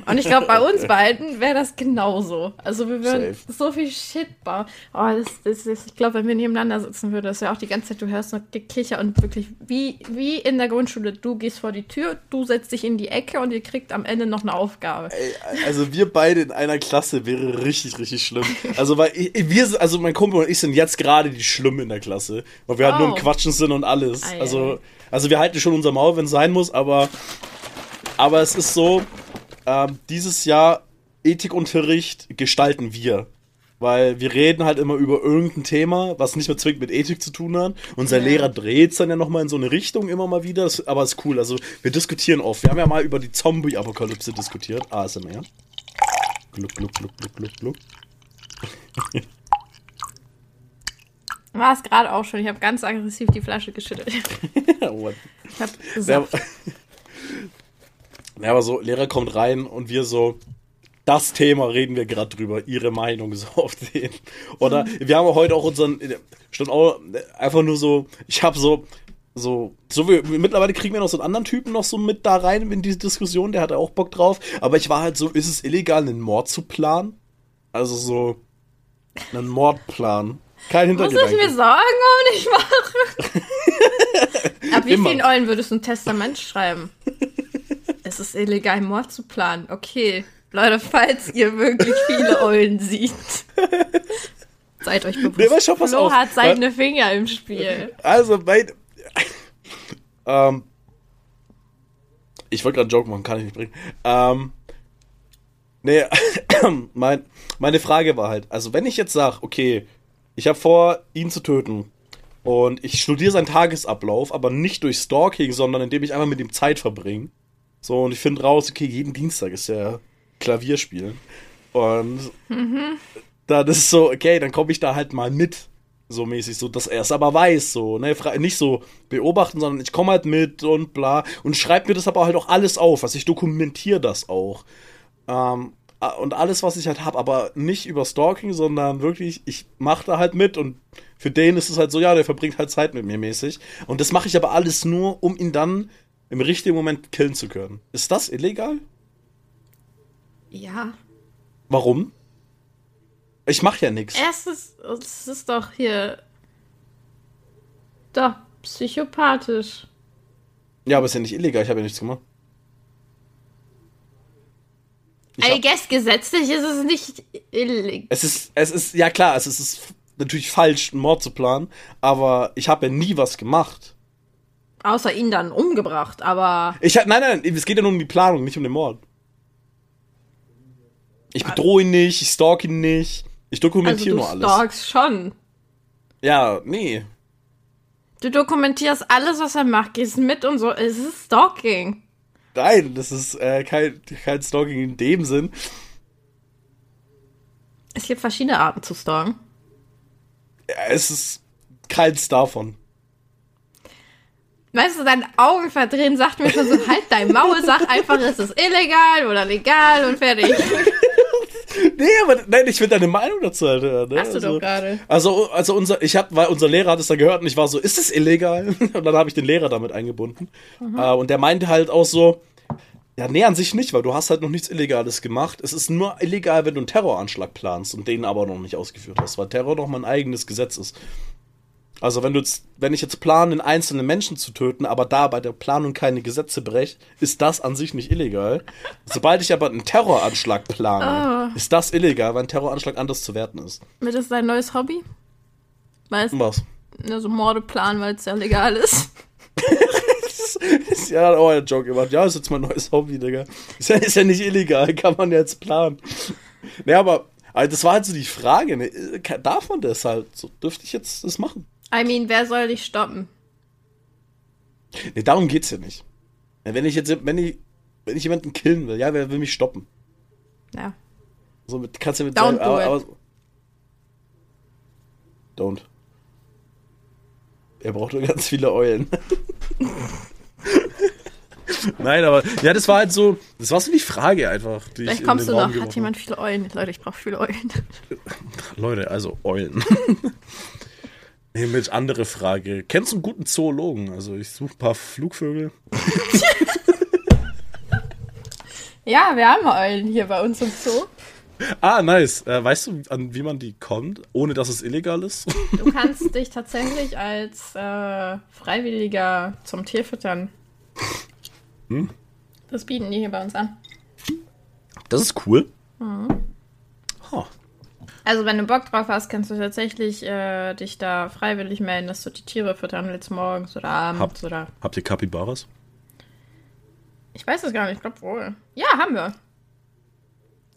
Und ich glaube, bei uns beiden wäre das genauso. Also wir würden Safe. so viel Shit bauen. Oh, das, das ist, ich glaube, wenn wir nebeneinander sitzen würden, das wäre auch die ganze Zeit, du hörst noch Gekicher und wirklich wie, wie in der Grundschule. Du gehst vor die Tür, du setzt dich in die Ecke und ihr kriegt am Ende noch eine Aufgabe. Ey, also wir beide in einer Klasse wäre richtig, richtig schlimm. Also weil ich, wir sind, also mein Kumpel und ich sind jetzt gerade die Schlimmen in der Klasse, weil wir halt nur im Oh. Quatschen sind und alles. Ei, Also, also wir halten schon unser Maul, wenn es sein muss, aber, aber es ist so, ähm, dieses Jahr Ethikunterricht gestalten wir. Weil wir reden halt immer über irgendein Thema, was nicht mehr zwingend mit Ethik zu tun hat. Unser Ja. Lehrer dreht dann ja nochmal in so eine Richtung immer mal wieder. Das, aber ist cool. Also wir diskutieren oft. Wir haben ja mal über die Zombie-Apokalypse diskutiert. ASMR. Gluck, gluck, gluck, gluck, gluck, gluck. (laughs) War es gerade auch schon. Ich habe ganz aggressiv die Flasche geschüttelt. (laughs) Ich habe Ja, gesagt. Ja, aber so, Lehrer kommt rein und wir so, das Thema reden wir gerade drüber, ihre Meinung (laughs) so auf den. Oder wir haben heute auch unseren, stand auch einfach nur so, ich habe so, so, so wie, mittlerweile kriegen wir noch so einen anderen Typen noch so mit da rein in diese Diskussion, der hatte auch Bock drauf, aber ich war halt so, ist es illegal, einen Mord zu planen? Also so, einen Mordplan. Kein Muss ich Hintergedanke. mir Sorgen um nicht machen? (laughs) Ab wie Immer. vielen Eulen würdest du ein Testament schreiben? Es ist illegal, Mord zu planen. Okay. Leute, falls ihr wirklich viele Eulen seht, seid euch bewusst. Nee, Flo auf. hat seine Finger im Spiel. Also, mein. ähm. Ich wollte gerade einen Joke machen, kann ich nicht bringen. Ähm. Nee, (coughs) mein, meine Frage war halt, also wenn ich jetzt sage, okay, ich habe vor, ihn zu töten und ich studiere seinen Tagesablauf, aber nicht durch Stalking, sondern indem ich einfach mit ihm Zeit verbringe. So, und ich finde raus, okay, jeden Dienstag ist ja Klavier spielen. Und dann ist es so, okay, dann komme ich da halt mal mit. So mäßig, so, dass er es aber weiß, so, ne, nicht so beobachten, sondern ich komme halt mit und bla und schreibe mir das aber halt auch alles auf, also ich dokumentiere das auch. Ähm, und alles, was ich halt habe, aber nicht über Stalking, sondern wirklich, ich mache da halt mit und für den ist es halt so, ja, der verbringt halt Zeit mit mir mäßig. Und das mache ich aber alles nur, um ihn dann im richtigen Moment killen zu können. Ist das illegal? Ja. Warum? Ich mache ja nichts. Erstes, es ist doch hier. Doch, psychopathisch. Ja, aber ist ja nicht illegal, ich habe ja nichts gemacht. Ich I guess gesetzlich ist es nicht illegal. Es ist, es ist, ja klar, es ist, es ist natürlich falsch, einen Mord zu planen, aber ich habe ja nie was gemacht. Außer ihn dann umgebracht, aber. Ich hab, nein, nein, es geht ja nur um die Planung, nicht um den Mord. Ich bedrohe ihn nicht, ich stalk ihn nicht, ich Also dokumentiere du nur alles. stalkst schon. Ja, nee. Du dokumentierst alles, was er macht, gehst mit und so. Es ist Stalking. Nein, das ist äh, kein, kein Stalking in dem Sinn. Es gibt verschiedene Arten zu stalken. Ja, Es ist keins davon. Weißt du, dein Augen verdrehen sagt mir schon so, halt dein Maul, sag einfach, es ist illegal oder legal und fertig. (laughs) Nee, aber nein, ich will deine Meinung dazu halt hören. Ne? Hast du doch gerade. Also, also unser, ich hab, weil unser Lehrer hat es dann gehört und ich war so, ist es illegal? (laughs) Und dann habe ich den Lehrer damit eingebunden. Mhm. Äh, und der meinte halt auch so, Ja, nee, an sich nicht, weil du hast halt noch nichts Illegales gemacht. Es ist nur illegal, wenn du einen Terroranschlag planst und den aber noch nicht ausgeführt hast, weil Terror doch mal ein eigenes Gesetz ist. Also wenn du jetzt, wenn ich jetzt plane, einen einzelnen Menschen zu töten, aber da bei der Planung keine Gesetze breche, ist das an sich nicht illegal. Sobald ich aber einen Terroranschlag plane, Oh. ist das illegal, weil ein Terroranschlag anders zu werten ist. Wird das dein neues Hobby? Weißt Was? du, so Morde planen, weil es ja legal ist. (laughs) ist ja auch ein Joke gemacht. Ja, ist jetzt mein neues Hobby, Digga. Ist ja, ist ja nicht illegal, (laughs) kann man jetzt planen. Ne, aber also das war halt so die Frage, ne? Darf man das halt? So, dürfte ich jetzt das machen? I mean, wer soll dich stoppen? Ne, darum geht's ja nicht. Wenn ich jetzt, wenn ich, wenn ich jemanden killen will, ja, wer will mich stoppen? Ja. So mit, kannst du mit Don't sagen, do aber, it. aber, Don't. Er braucht nur ganz viele Eulen. (laughs) Nein, aber ja, das war halt so, das war so die Frage einfach, die Vielleicht ich kommst in du den Raum noch. Hat jemand viele Eulen? Leute, ich brauche viele Eulen. (laughs) Leute, also Eulen. (laughs) nee, mit andere Frage. Kennst du einen guten Zoologen? Also ich suche ein paar Flugvögel. (laughs) Ja, wir haben Eulen hier bei uns im Zoo. Ah, nice. Äh, weißt du, an wie man die kommt, ohne dass es illegal ist? (laughs) Du kannst dich tatsächlich als äh, Freiwilliger zum Tierfüttern. Hm? Das bieten die hier bei uns an. Das ist cool. Also wenn du Bock drauf hast, kannst du tatsächlich äh, dich da freiwillig melden, dass du die Tiere füttern willst morgens oder abends Habt- oder. Habt ihr Capybaras? Ich weiß es gar nicht, ich glaube wohl. Ja, haben wir.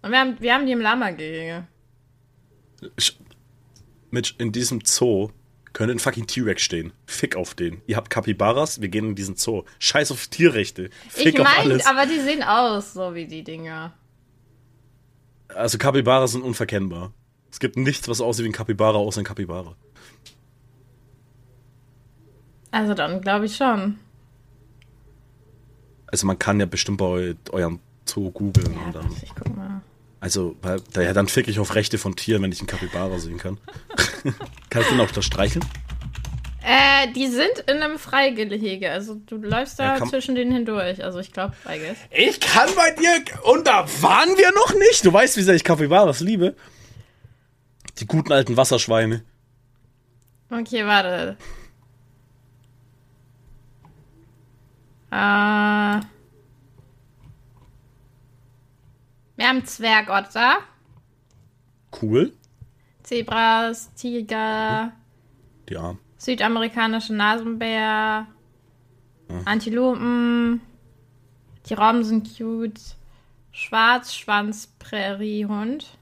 Und wir haben, wir haben die im Lama-Gehege. Mitch, in diesem Zoo könnte ein fucking T-Rex stehen. Fick auf den. Ihr habt Capybaras, wir gehen in diesen Zoo. Scheiß auf Tierrechte. Fick ich auf meine, alles. aber die sehen aus, so wie die Dinger. Also Capybaras sind unverkennbar. Es gibt nichts, was aussieht wie ein Capybara, außer ein Capybara. Also dann glaube ich schon. Also man kann ja bestimmt bei eu eurem Zoo googeln Ja, dann. ich guck mal. Also, weil, ja, dann fick ich auf Rechte von Tieren, wenn ich einen Capybara sehen kann. (laughs) Kannst du ihn auch da streicheln? Äh, die sind in einem Freigehege. Also du läufst da Ja, zwischen denen hindurch. Also ich glaube, I guess. Ich kann bei dir. Und da waren wir noch nicht. Du weißt, wie sehr ich Capybaras liebe. Die guten alten Wasserschweine. Okay, warte. Äh. Wir haben Zwergotter, Cool. Zebras, Tiger, Ja. südamerikanische Nasenbär, Antilopen. Die Robben sind cute. Schwarzschwanz-Präriehund.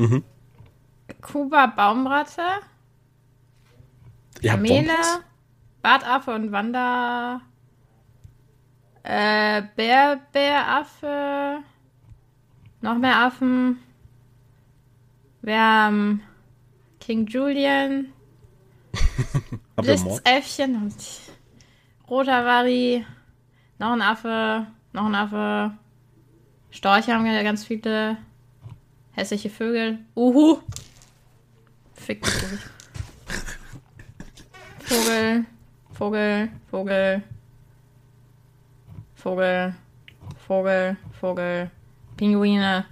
Mhm. Kuba Baumratte. Habt Kamele? Bartaffe und Wander. Äh, Bärbäraffe. Noch mehr Affen. Wir haben King Julian. (laughs) Und Roter Vari. Noch ein Affe. Noch ein Affe. Storche haben wir ganz viele. Hässliche Vögel. Uhu. Fick dich. Vogel. Vogel. Vogel. Vogel. Vogel. Vogel. Vogel. Pinguine.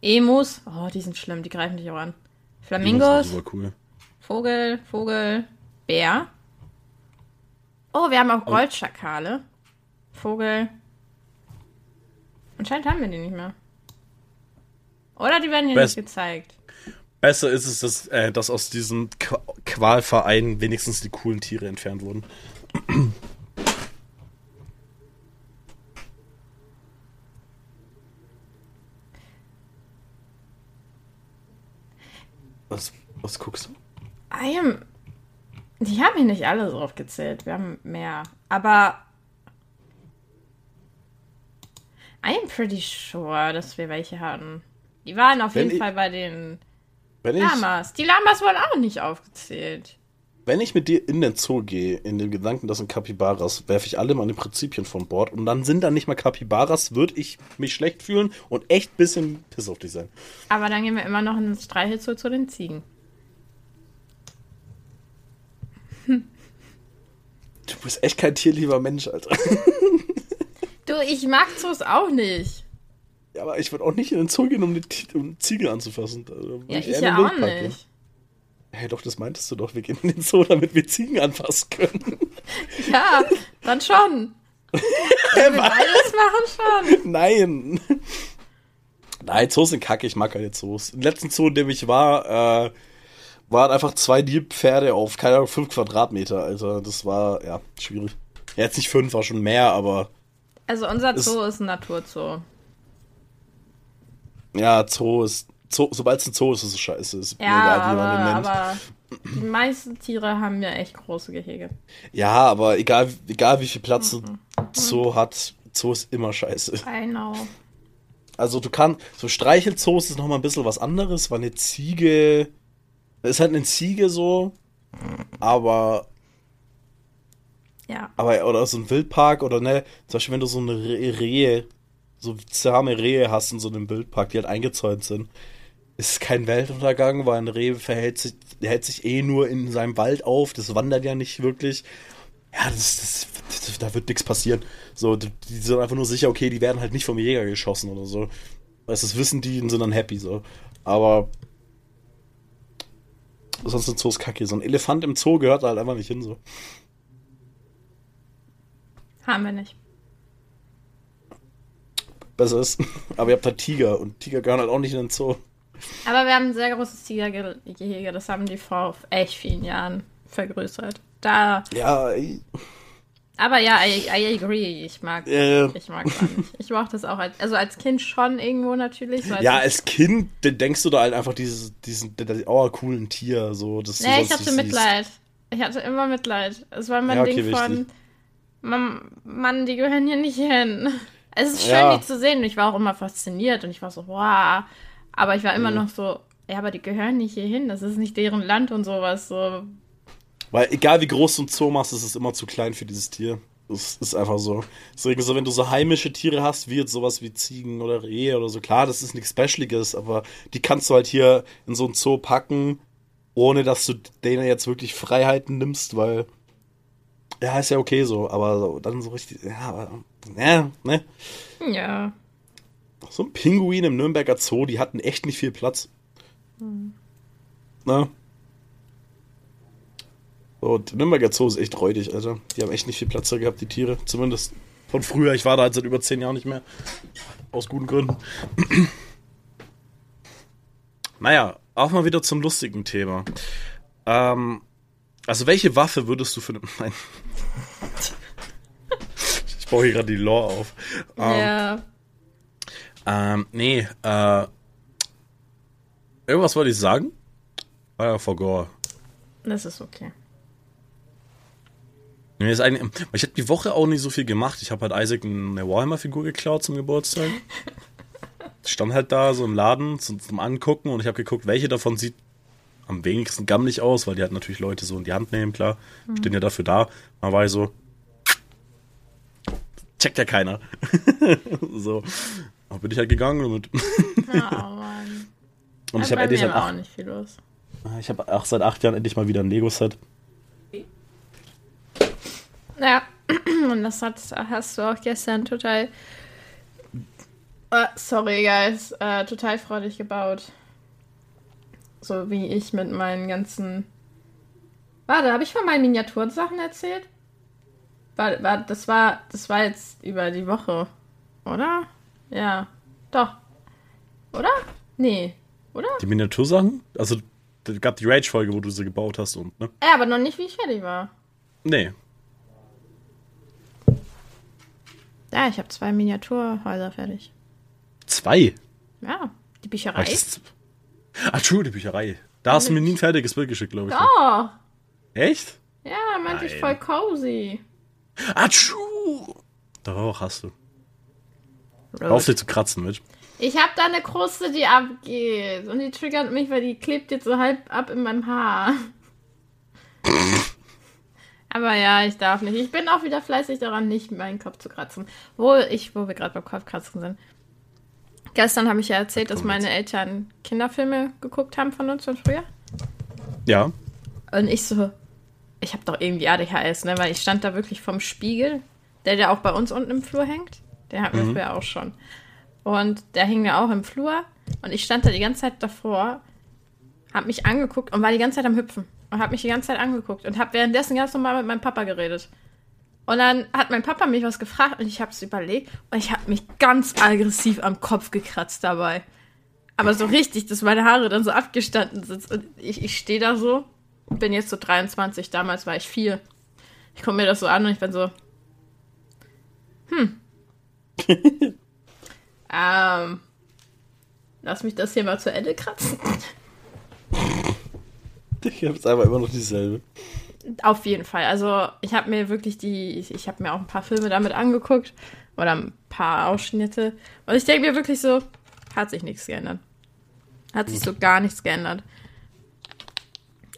Emus. Oh, die sind schlimm. Die greifen dich auch an. Flamingos. cool. Vogel, Vogel, Bär. Oh, wir haben auch Goldschakale. Vogel. Anscheinend haben wir die nicht mehr. Oder die werden hier Best- nicht gezeigt. Besser ist es, dass, äh, dass aus diesem Qu Qualverein wenigstens die coolen Tiere entfernt wurden. Was, was guckst du? I am. Die haben hier nicht alle drauf gezählt. Wir haben mehr. Aber. I am pretty sure, dass wir welche hatten. Die waren auf Wenn jeden ich- Fall bei den Wenn ich, Lamas. Die Lamas wurden auch nicht aufgezählt. wenn ich mit dir in den Zoo gehe, in dem Gedanken, das sind Capybaras, werfe ich alle meine Prinzipien von Bord und dann sind da nicht mal Capybaras, würde ich mich schlecht fühlen und echt ein bisschen piss auf dich sein. Aber dann gehen wir immer noch ins Streichelzoo zu den Ziegen. Du bist echt kein tierlieber Mensch, Alter. (laughs) Du, ich mag Zoos auch nicht. Ja, aber ich würde auch nicht in den Zoo gehen, um eine, um Ziege anzufassen. Also, Ja, ich ich ja auch Wildpark nicht. Hey, doch, das meintest du doch. Wir gehen in den Zoo, damit wir Ziegen anfassen können. (laughs) Ja, dann schon. (laughs) Wenn wir beides machen schon. Nein. Nein, Zoos sind kacke. Ich mag keine Zoos. Im letzten Zoo, in dem ich war, äh, waren einfach zwei Nilpferde auf, keine Ahnung, fünf Quadratmeter. Also, das war, ja, schwierig. Ja, jetzt nicht fünf, war schon mehr, aber Also unser Ist- Zoo ist ein Naturzoo. Ja, Zoo ist, Zoo, sobald es ein Zoo ist, ist es scheiße. Ist Ja, egal, wie man den aber, nennt. aber die meisten Tiere haben ja echt große Gehege. Ja, aber egal, egal wie viel Platz Mhm. ein Zoo hat, Zoo ist immer scheiße. I know. Also du kannst, so Streichelzoos ist nochmal ein bisschen was anderes, weil eine Ziege, ist halt eine Ziege so, aber, Ja. aber, oder so ein Wildpark oder ne, zum Beispiel wenn du so eine Re- Rehe, so zahme Rehe hast in so einem Wildpark, die halt eingezäunt sind, ist kein Weltuntergang, weil ein Reh verhält sich, hält sich eh nur in seinem Wald auf, das wandert ja nicht wirklich. Ja, das, das, das, da wird nichts passieren. So, die, die sind einfach nur sicher, okay, die werden halt nicht vom Jäger geschossen oder so. Weißt das wissen die und sind dann happy so. Aber sonst sind Zoos kacke. So ein Elefant im Zoo gehört halt einfach nicht hin so. Haben wir nicht. Besser ist. (laughs) Aber ihr habt halt Tiger und Tiger gehören halt auch nicht in den Zoo. Aber wir haben ein sehr großes Tigergehege. Das haben die vor echt vielen Jahren vergrößert. Da. Ja, ey, Aber ja, I, I agree. Ich mag. äh, Ich mag gar nicht. Ich mochte das auch als, also als Kind schon irgendwo natürlich. So als ja, als Kind denkst du da halt einfach dieses, diesen, oh, coolen Tier, so, das Nee, ich hatte nicht siehst. Mitleid. Ich hatte immer Mitleid. Es war mein Ja, okay, Ding von, Mann, die gehören hier nicht hin. Es ist schön, Ja. die zu sehen. Und ich war auch immer fasziniert und ich war so, wow. Aber ich war immer Mhm. noch so, ja, aber die gehören nicht hier hin. Das ist nicht deren Land und sowas. So. Weil egal wie groß du ein Zoo machst, ist es immer zu klein für dieses Tier. Das ist einfach so. Deswegen so, wenn du so heimische Tiere hast, wie jetzt sowas wie Ziegen oder Rehe oder so, klar, das ist nichts Specialiges, aber die kannst du halt hier in so ein Zoo packen, ohne dass du denen jetzt wirklich Freiheiten nimmst, weil ja, ist ja okay so, aber so, dann so richtig, ja, aber, ja, ne? Ja. So ein Pinguin im Nürnberger Zoo, die hatten echt nicht viel Platz. Na? So, der Nürnberger Zoo ist echt räudig, Alter. Die haben echt nicht viel Platz da gehabt, die Tiere. Zumindest von früher. Ich war da halt seit über zehn Jahren nicht mehr. Aus guten Gründen. (clears throat) naja, auch mal wieder zum lustigen Thema. Ähm, also welche Waffe würdest du für. (laughs) Nein. Ich baue hier gerade die Lore auf. Ähm, ja. ähm, nee, äh. Irgendwas wollte ich sagen? Ah ja, Forgore. Das ist okay. Nee, ist eigentlich, ich habe die Woche auch nicht so viel gemacht. Ich habe halt Isaac eine Warhammer-Figur geklaut zum Geburtstag. Stand halt da so im Laden zum, zum Angucken und ich habe geguckt, welche davon sieht am wenigsten gammelig aus, weil die halt natürlich Leute so in die Hand nehmen, klar. Stehen ja dafür da. Man war ich so. Checkt ja keiner. (laughs) so. Aber bin ich halt gegangen damit. (laughs) Oh Mann. Und ich Ja, habe endlich seit acht, nicht viel los. ich habe auch seit acht Jahren endlich mal wieder ein Lego-Set. Ja, (clears throat) und das hat, hast du auch gestern total. Äh, sorry, guys. Äh, total freudig gebaut. So wie ich mit meinen ganzen. Warte, habe ich von meinen Miniatursachen erzählt? War, war, das, war, das war jetzt über die Woche, oder? Ja, doch. Oder? Nee, oder? Die Miniatursachen? Also, es gab die Rage-Folge, wo du sie gebaut hast und, ne? Ja, aber noch nicht, wie ich fertig war. Nee. Ja, ich habe zwei Miniaturhäuser fertig. Zwei. Ja, die Bücherei. das- Ah, true, die Bücherei. Da hast du mir nie ein fertiges Bild geschickt, glaube ich. Oh, Echt? ja, meinte ich voll cozy. True. Doch, hast du. Auf dir zu kratzen mit. Ich habe da eine Kruste, die abgeht. Und die triggert mich, weil die klebt jetzt so halb ab in meinem Haar. Aber ja, ich darf nicht. Ich bin auch wieder fleißig daran, nicht meinen Kopf zu kratzen. Wo ich, wo wir gerade beim Kopfkratzen sind. Gestern habe ich ja erzählt, dass meine Eltern Kinderfilme geguckt haben von uns von früher. Ja. Und ich so, ich habe doch irgendwie ADHS, ne? Weil ich stand da wirklich vom Spiegel, der ja auch bei uns unten im Flur hängt. Der hatten wir früher auch schon. Und der hing mir auch im Flur. Und ich stand da die ganze Zeit davor, hab mich angeguckt und war die ganze Zeit am Hüpfen. Und hab mich die ganze Zeit angeguckt und hab währenddessen ganz normal mit meinem Papa geredet. Und dann hat mein Papa mich was gefragt und ich hab's überlegt und ich hab mich ganz aggressiv am Kopf gekratzt dabei. Aber so richtig, dass meine Haare dann so abgestanden sind. Und ich, ich stehe da so, bin jetzt so 23, damals war ich vier. Ich gucke mir das so an und ich bin so, hm. (laughs) ähm, lass mich das hier mal zu Ende kratzen. Ich hab's einfach immer noch dieselbe. Auf jeden Fall. Also ich habe mir wirklich die, ich, ich habe mir auch ein paar Filme damit angeguckt oder ein paar Ausschnitte. Und ich denke mir wirklich so, hat sich nichts geändert. Hat sich so gar nichts geändert.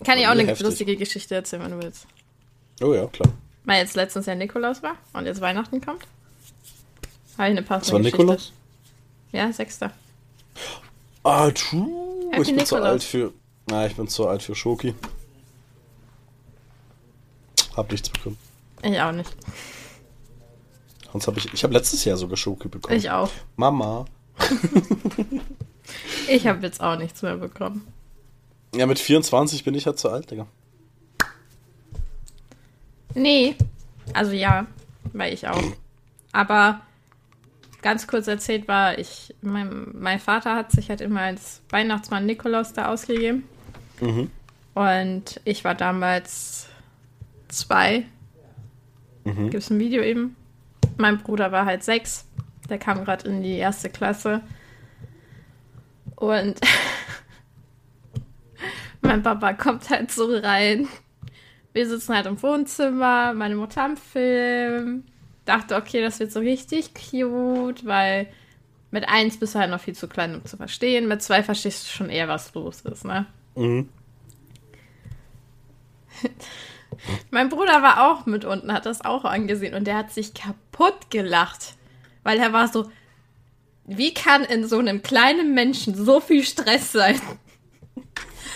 Kann ich auch eine Heftig. lustige Geschichte erzählen, wenn du willst. Oh ja, klar. Weil jetzt letztens ja Nikolaus war und jetzt Weihnachten kommt. Habe ich eine passende Das war Geschichte. Nikolaus? Ja, sechster. Ah, true. Happy ich bin zu Nikolaus. alt für. Na, ich bin zu alt für Schoki. Hab nichts bekommen. Ich auch nicht. Sonst habe ich. Ich habe letztes Jahr sogar Schoki bekommen. Ich auch. Mama. (laughs) Ich habe jetzt auch nichts mehr bekommen. Ja, mit 24 bin ich halt zu alt, Digga. Nee. Also ja, weil ich auch. Aber ganz kurz erzählt war, ich, mein, mein Vater hat sich halt immer als Weihnachtsmann Nikolaus da ausgegeben. Mhm. Und ich war damals zwei. Mhm. Gibt es ein Video eben? Mein Bruder war halt sechs. Der kam gerade in die erste Klasse. Und (laughs) mein Papa kommt halt so rein. Wir sitzen halt im Wohnzimmer, meine Mutter am Film. Dachte, okay, das wird so richtig cute, weil mit eins bist du halt noch viel zu klein, um zu verstehen. Mit zwei verstehst du schon eher, was los ist, ne? Mhm. (laughs) Mein Bruder war auch mit unten, hat das auch angesehen und der hat sich kaputt gelacht, weil er war so, wie kann in so einem kleinen Menschen so viel Stress sein?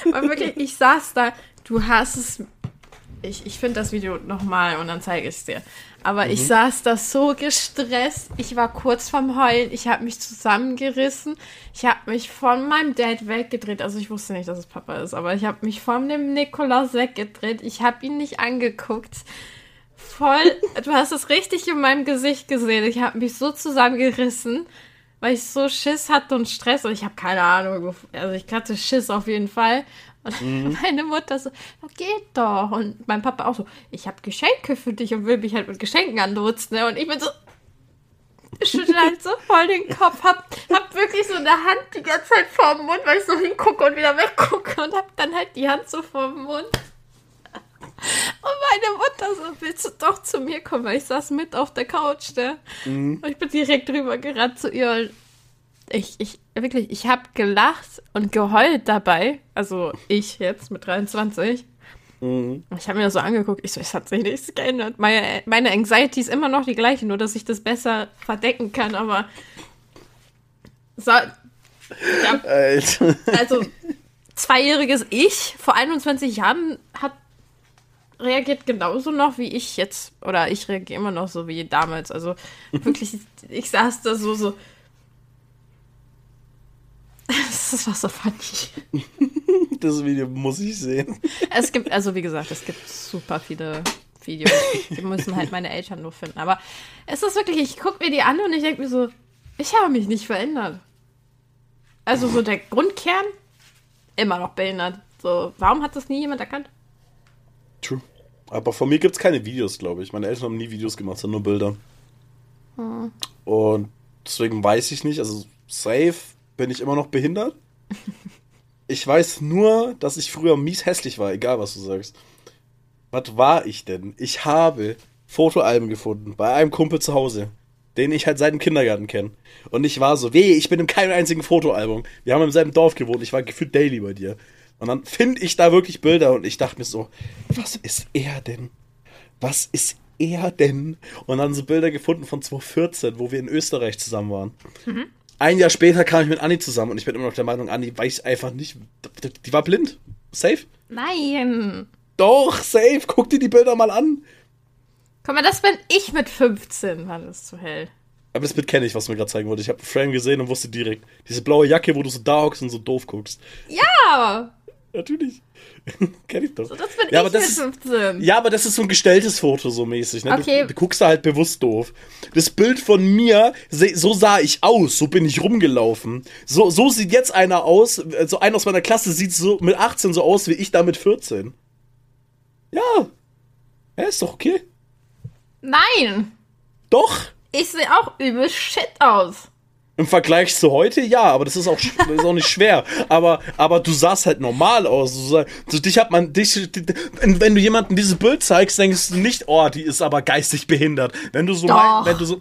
(laughs) Weil wirklich, ich saß da, du hast es, ich, ich finde das Video nochmal und dann zeige ich es dir. Aber ich saß da so gestresst, ich war kurz vorm Heulen, ich habe mich zusammengerissen, ich habe mich von meinem Dad weggedreht, also ich wusste nicht, dass es Papa ist, aber ich habe mich von dem Nikolaus weggedreht, ich habe ihn nicht angeguckt. Voll, (laughs) du hast es richtig in meinem Gesicht gesehen, ich habe mich so zusammengerissen, weil ich so Schiss hatte und Stress und ich habe keine Ahnung, also ich hatte Schiss auf jeden Fall. Und (laughs) meine Mutter so, "Na, geht doch. Und mein Papa auch so, ich habe Geschenke für dich und will mich halt mit Geschenken andutzen. Ne? Und ich bin so, schüttel halt so voll den Kopf, hab, hab wirklich so eine Hand die ganze Zeit vor dem Mund, weil ich so hingucke und wieder weggucke und hab dann halt die Hand so vor dem Mund. Meine Mutter so, willst du doch zu mir kommen? Weil ich saß mit auf der Couch, ne? Und ich bin direkt drüber gerannt zu ihr. Ich, ich, wirklich, ich habe gelacht und geheult dabei. Also ich jetzt mit 23. Mhm. Ich habe mir das so angeguckt. Ich so, es hat sich nichts geändert. Meine, meine Anxiety ist immer noch die gleiche, nur dass ich das besser verdecken kann. Aber so, ja, also zweijähriges Ich vor 21 Jahren hat reagiert genauso noch wie ich jetzt. Oder ich reagiere immer noch so wie damals. Also (laughs) wirklich, ich saß da so, so. Das war so funny. (laughs) Das Video muss ich sehen. Es gibt, also wie gesagt, es gibt super viele Videos. Die müssen halt meine Eltern nur finden. Aber es ist wirklich, ich gucke mir die an und ich denke mir so, ich habe mich nicht verändert. Also so der Grundkern, immer noch behindert. So, warum hat das nie jemand erkannt? True. Aber von mir gibt es keine Videos, glaube ich. Meine Eltern haben nie Videos gemacht, sondern nur Bilder. Und deswegen weiß ich nicht, also safe bin ich immer noch behindert. (laughs) Ich weiß nur, dass ich früher mies hässlich war, egal was du sagst. Was war ich denn? Ich habe Fotoalben gefunden bei einem Kumpel zu Hause, den ich halt seit dem Kindergarten kenne. Und ich war so, weh, ich bin in keinem einzigen Fotoalbum. Wir haben im selben Dorf gewohnt, ich war gefühlt daily bei dir. Und dann finde ich da wirklich Bilder und ich dachte mir so, was ist er denn? Was ist er denn? Und dann so Bilder gefunden von 2014, wo wir in Österreich zusammen waren. Ein Jahr später kam ich mit Anni zusammen und ich bin immer noch der Meinung, Anni weiß einfach nicht, die war blind. Safe? Nein. Doch, safe. Guck dir die Bilder mal an. Guck mal, das bin ich mit 15, war das zu hell. Aber das Bild kenne ich, was du mir gerade zeigen wollte. Ich habe Frame gesehen und wusste direkt. Diese blaue Jacke, wo du so da hockst und so doof guckst. Ja! Natürlich. (laughs) Kenn ich doch. So, das bin ja, ich aber das ist, 15. ja, aber das ist so ein gestelltes Foto so mäßig. Ne? Okay. Du, du guckst da halt bewusst doof. Das Bild von mir, so sah ich aus, so bin ich rumgelaufen. So, so sieht jetzt einer aus, so einer aus meiner Klasse sieht so mit 18 so aus wie ich da mit 14. Ja. Ja, ist doch okay. Nein! Doch. Ich sehe auch übel shit aus. Im Vergleich zu heute, ja, aber das ist auch, ist auch nicht schwer. Aber, aber du sahst halt normal aus. Du sah, so, dich hat man, dich, wenn du jemandem dieses Bild zeigst, denkst du nicht, oh, die ist aber geistig behindert. Wenn du so mein, wenn du so,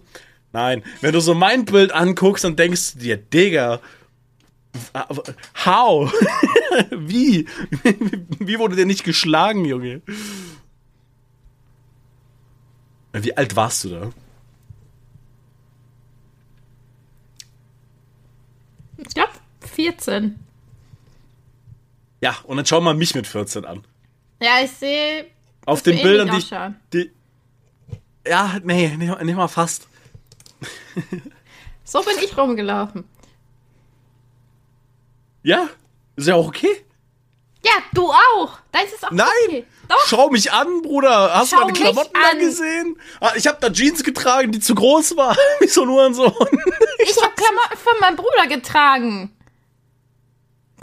nein, wenn du so mein Bild anguckst, dann denkst du dir, Digga, how? (laughs) Wie? (laughs) Wie wurde der nicht geschlagen, Junge? Wie alt warst du da? Ich glaube 14. Ja, und dann schau mal mich mit 14 an. Ja, ich sehe. Auf den Bildern, die, die. Ja, nee, nicht, nicht mal fast. So bin ich rumgelaufen. Ja, ist ja auch okay. Ja, du auch. Deins ist auch Nein! okay. Doch. Schau mich an, Bruder. Hast du meine Klamotten da gesehen? Ah, ich habe da Jeans getragen, die zu groß war. (laughs) Wie so nur ein Sohn. Ich habe Klamotten von meinem Bruder getragen.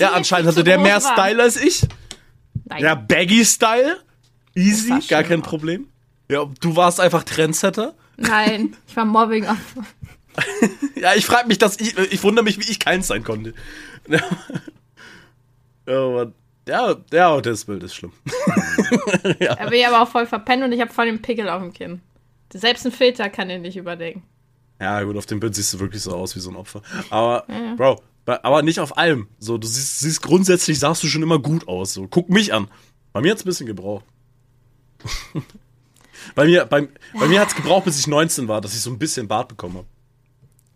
Ja, anscheinend hatte der mehr waren. Style als ich. Nein. Ja, Baggy-Style. Easy, gar kein aus. Problem. Ja, du warst einfach Trendsetter. Nein, (laughs) ich war Mobbing. (laughs) Ja, ich frage mich, dass ich, ich wundere mich, wie ich keins sein konnte. Ja, Mann. Ja, ja, das Bild ist schlimm. Da bin ich aber auch voll verpennt und ich habe voll den Pickel auf dem Kinn. Selbst ein Filter kann den nicht überdenken. Ja, gut, auf dem Bild siehst du wirklich so aus wie so ein Opfer. Aber, Ja. Bro, aber nicht auf allem. So, du siehst, siehst grundsätzlich sahst du schon immer gut aus. So, guck mich an. Bei mir hat's ein bisschen gebraucht. (laughs) bei mir, bei, bei mir hat's gebraucht, bis ich 19 war, dass ich so ein bisschen Bart bekommen habe.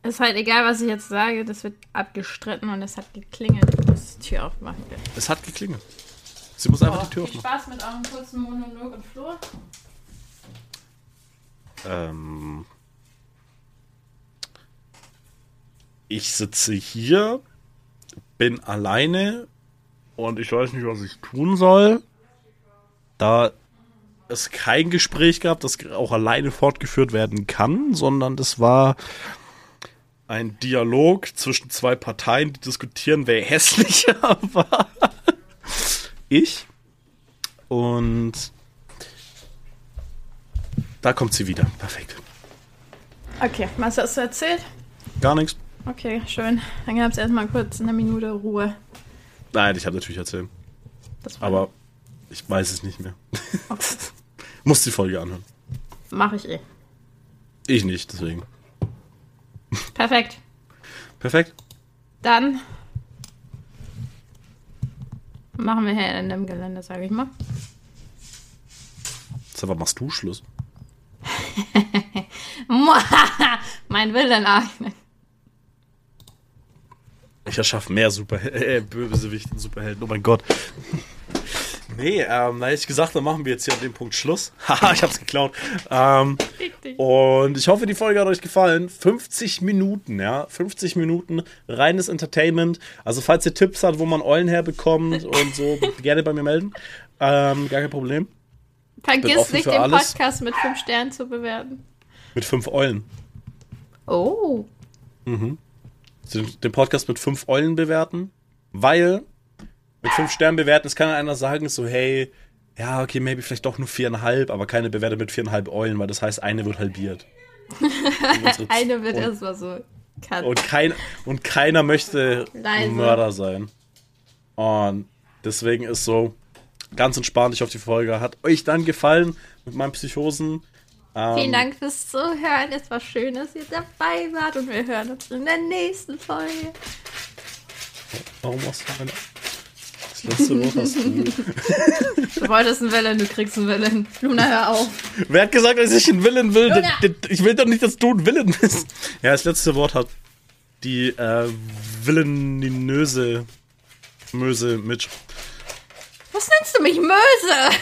Ist halt egal, was ich jetzt sage, das wird abgestritten und es hat geklingelt. Ich muss die Tür aufmachen. Es hat geklingelt. Sie muss einfach die Tür Viel aufmachen. Spaß mit eurem kurzen Monolog im Flur. Ähm, ich sitze hier, bin alleine und ich weiß nicht, was ich tun soll. Da es kein Gespräch gab, das auch alleine fortgeführt werden kann, sondern das war ein Dialog zwischen zwei Parteien, die diskutieren, wer hässlicher (laughs) war. Ich. Und da kommt sie wieder. Perfekt. Okay, was hast du erzählt? Gar nichts. Okay, schön. Dann gab es erstmal kurz eine Minute Ruhe. Nein, ich habe natürlich erzählt. Aber ich weiß es nicht mehr. (laughs) Muss die Folge anhören. Mache ich eh. Ich nicht, deswegen. Perfekt. Perfekt. Dann machen wir hier in dem Gelände, sage ich mal. Sag, wann machst du Schluss? (laughs) mein Willen eignen. Ich erschaffe mehr Super (laughs) äh, Bösewichte und Superhelden. Oh mein Gott. Nee, ähm, da hätte ich gesagt, dann machen wir jetzt hier an dem Punkt Schluss. (laughs) Haha, ich hab's geklaut. Ähm, Richtig. und ich hoffe, die Folge hat euch gefallen. 50 Minuten, ja. 50 Minuten reines Entertainment. Also, falls ihr Tipps habt, wo man Eulen herbekommt und so, (laughs) gerne bei mir melden. Ähm, gar kein Problem. Vergiss nicht, den alles. Podcast mit 5 Sternen zu bewerten. Mit fünf Eulen. Oh. den, den Podcast mit fünf Eulen bewerten, weil mit fünf Sternen bewerten, es kann einer sagen, so, hey, ja, okay, maybe vielleicht doch nur viereinhalb, aber keine bewertet mit viereinhalb Eulen, weil das heißt, eine wird halbiert. (laughs) Eine wird erstmal so. Cut. und, kein, und keiner möchte Leise. Mörder sein. Und deswegen ist so ganz entspannt, ich hoffe, die Folge hat euch dann gefallen mit meinen Psychosen. Ähm, Vielen Dank fürs Zuhören. Es war schön, dass ihr dabei wart und wir hören uns in der nächsten Folge. Warum machst du meine... Das letzte Wort hast du. Du wolltest einen Willen, du kriegst einen Willen. Luna, hör auf. Wer hat gesagt, dass ich einen Willen will? Luna! Ich will doch nicht, dass du ein Willen bist. Ja, das letzte Wort hat die äh, villenöse Möse Mitch. Was nennst du mich Möse?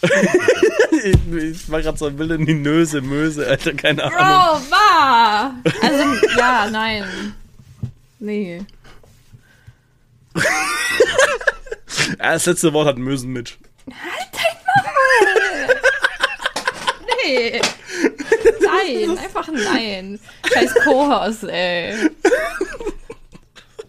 (laughs) ich, ich war gerade so Ninöse, Möse, Alter, keine Bro, Ahnung. war! Also, ja, nein. Nee. (laughs) (laughs) Das letzte Wort hat Mösen mit. (laughs) Nee. Nein, einfach nein. Scheiß Co-Haus, ey. (laughs)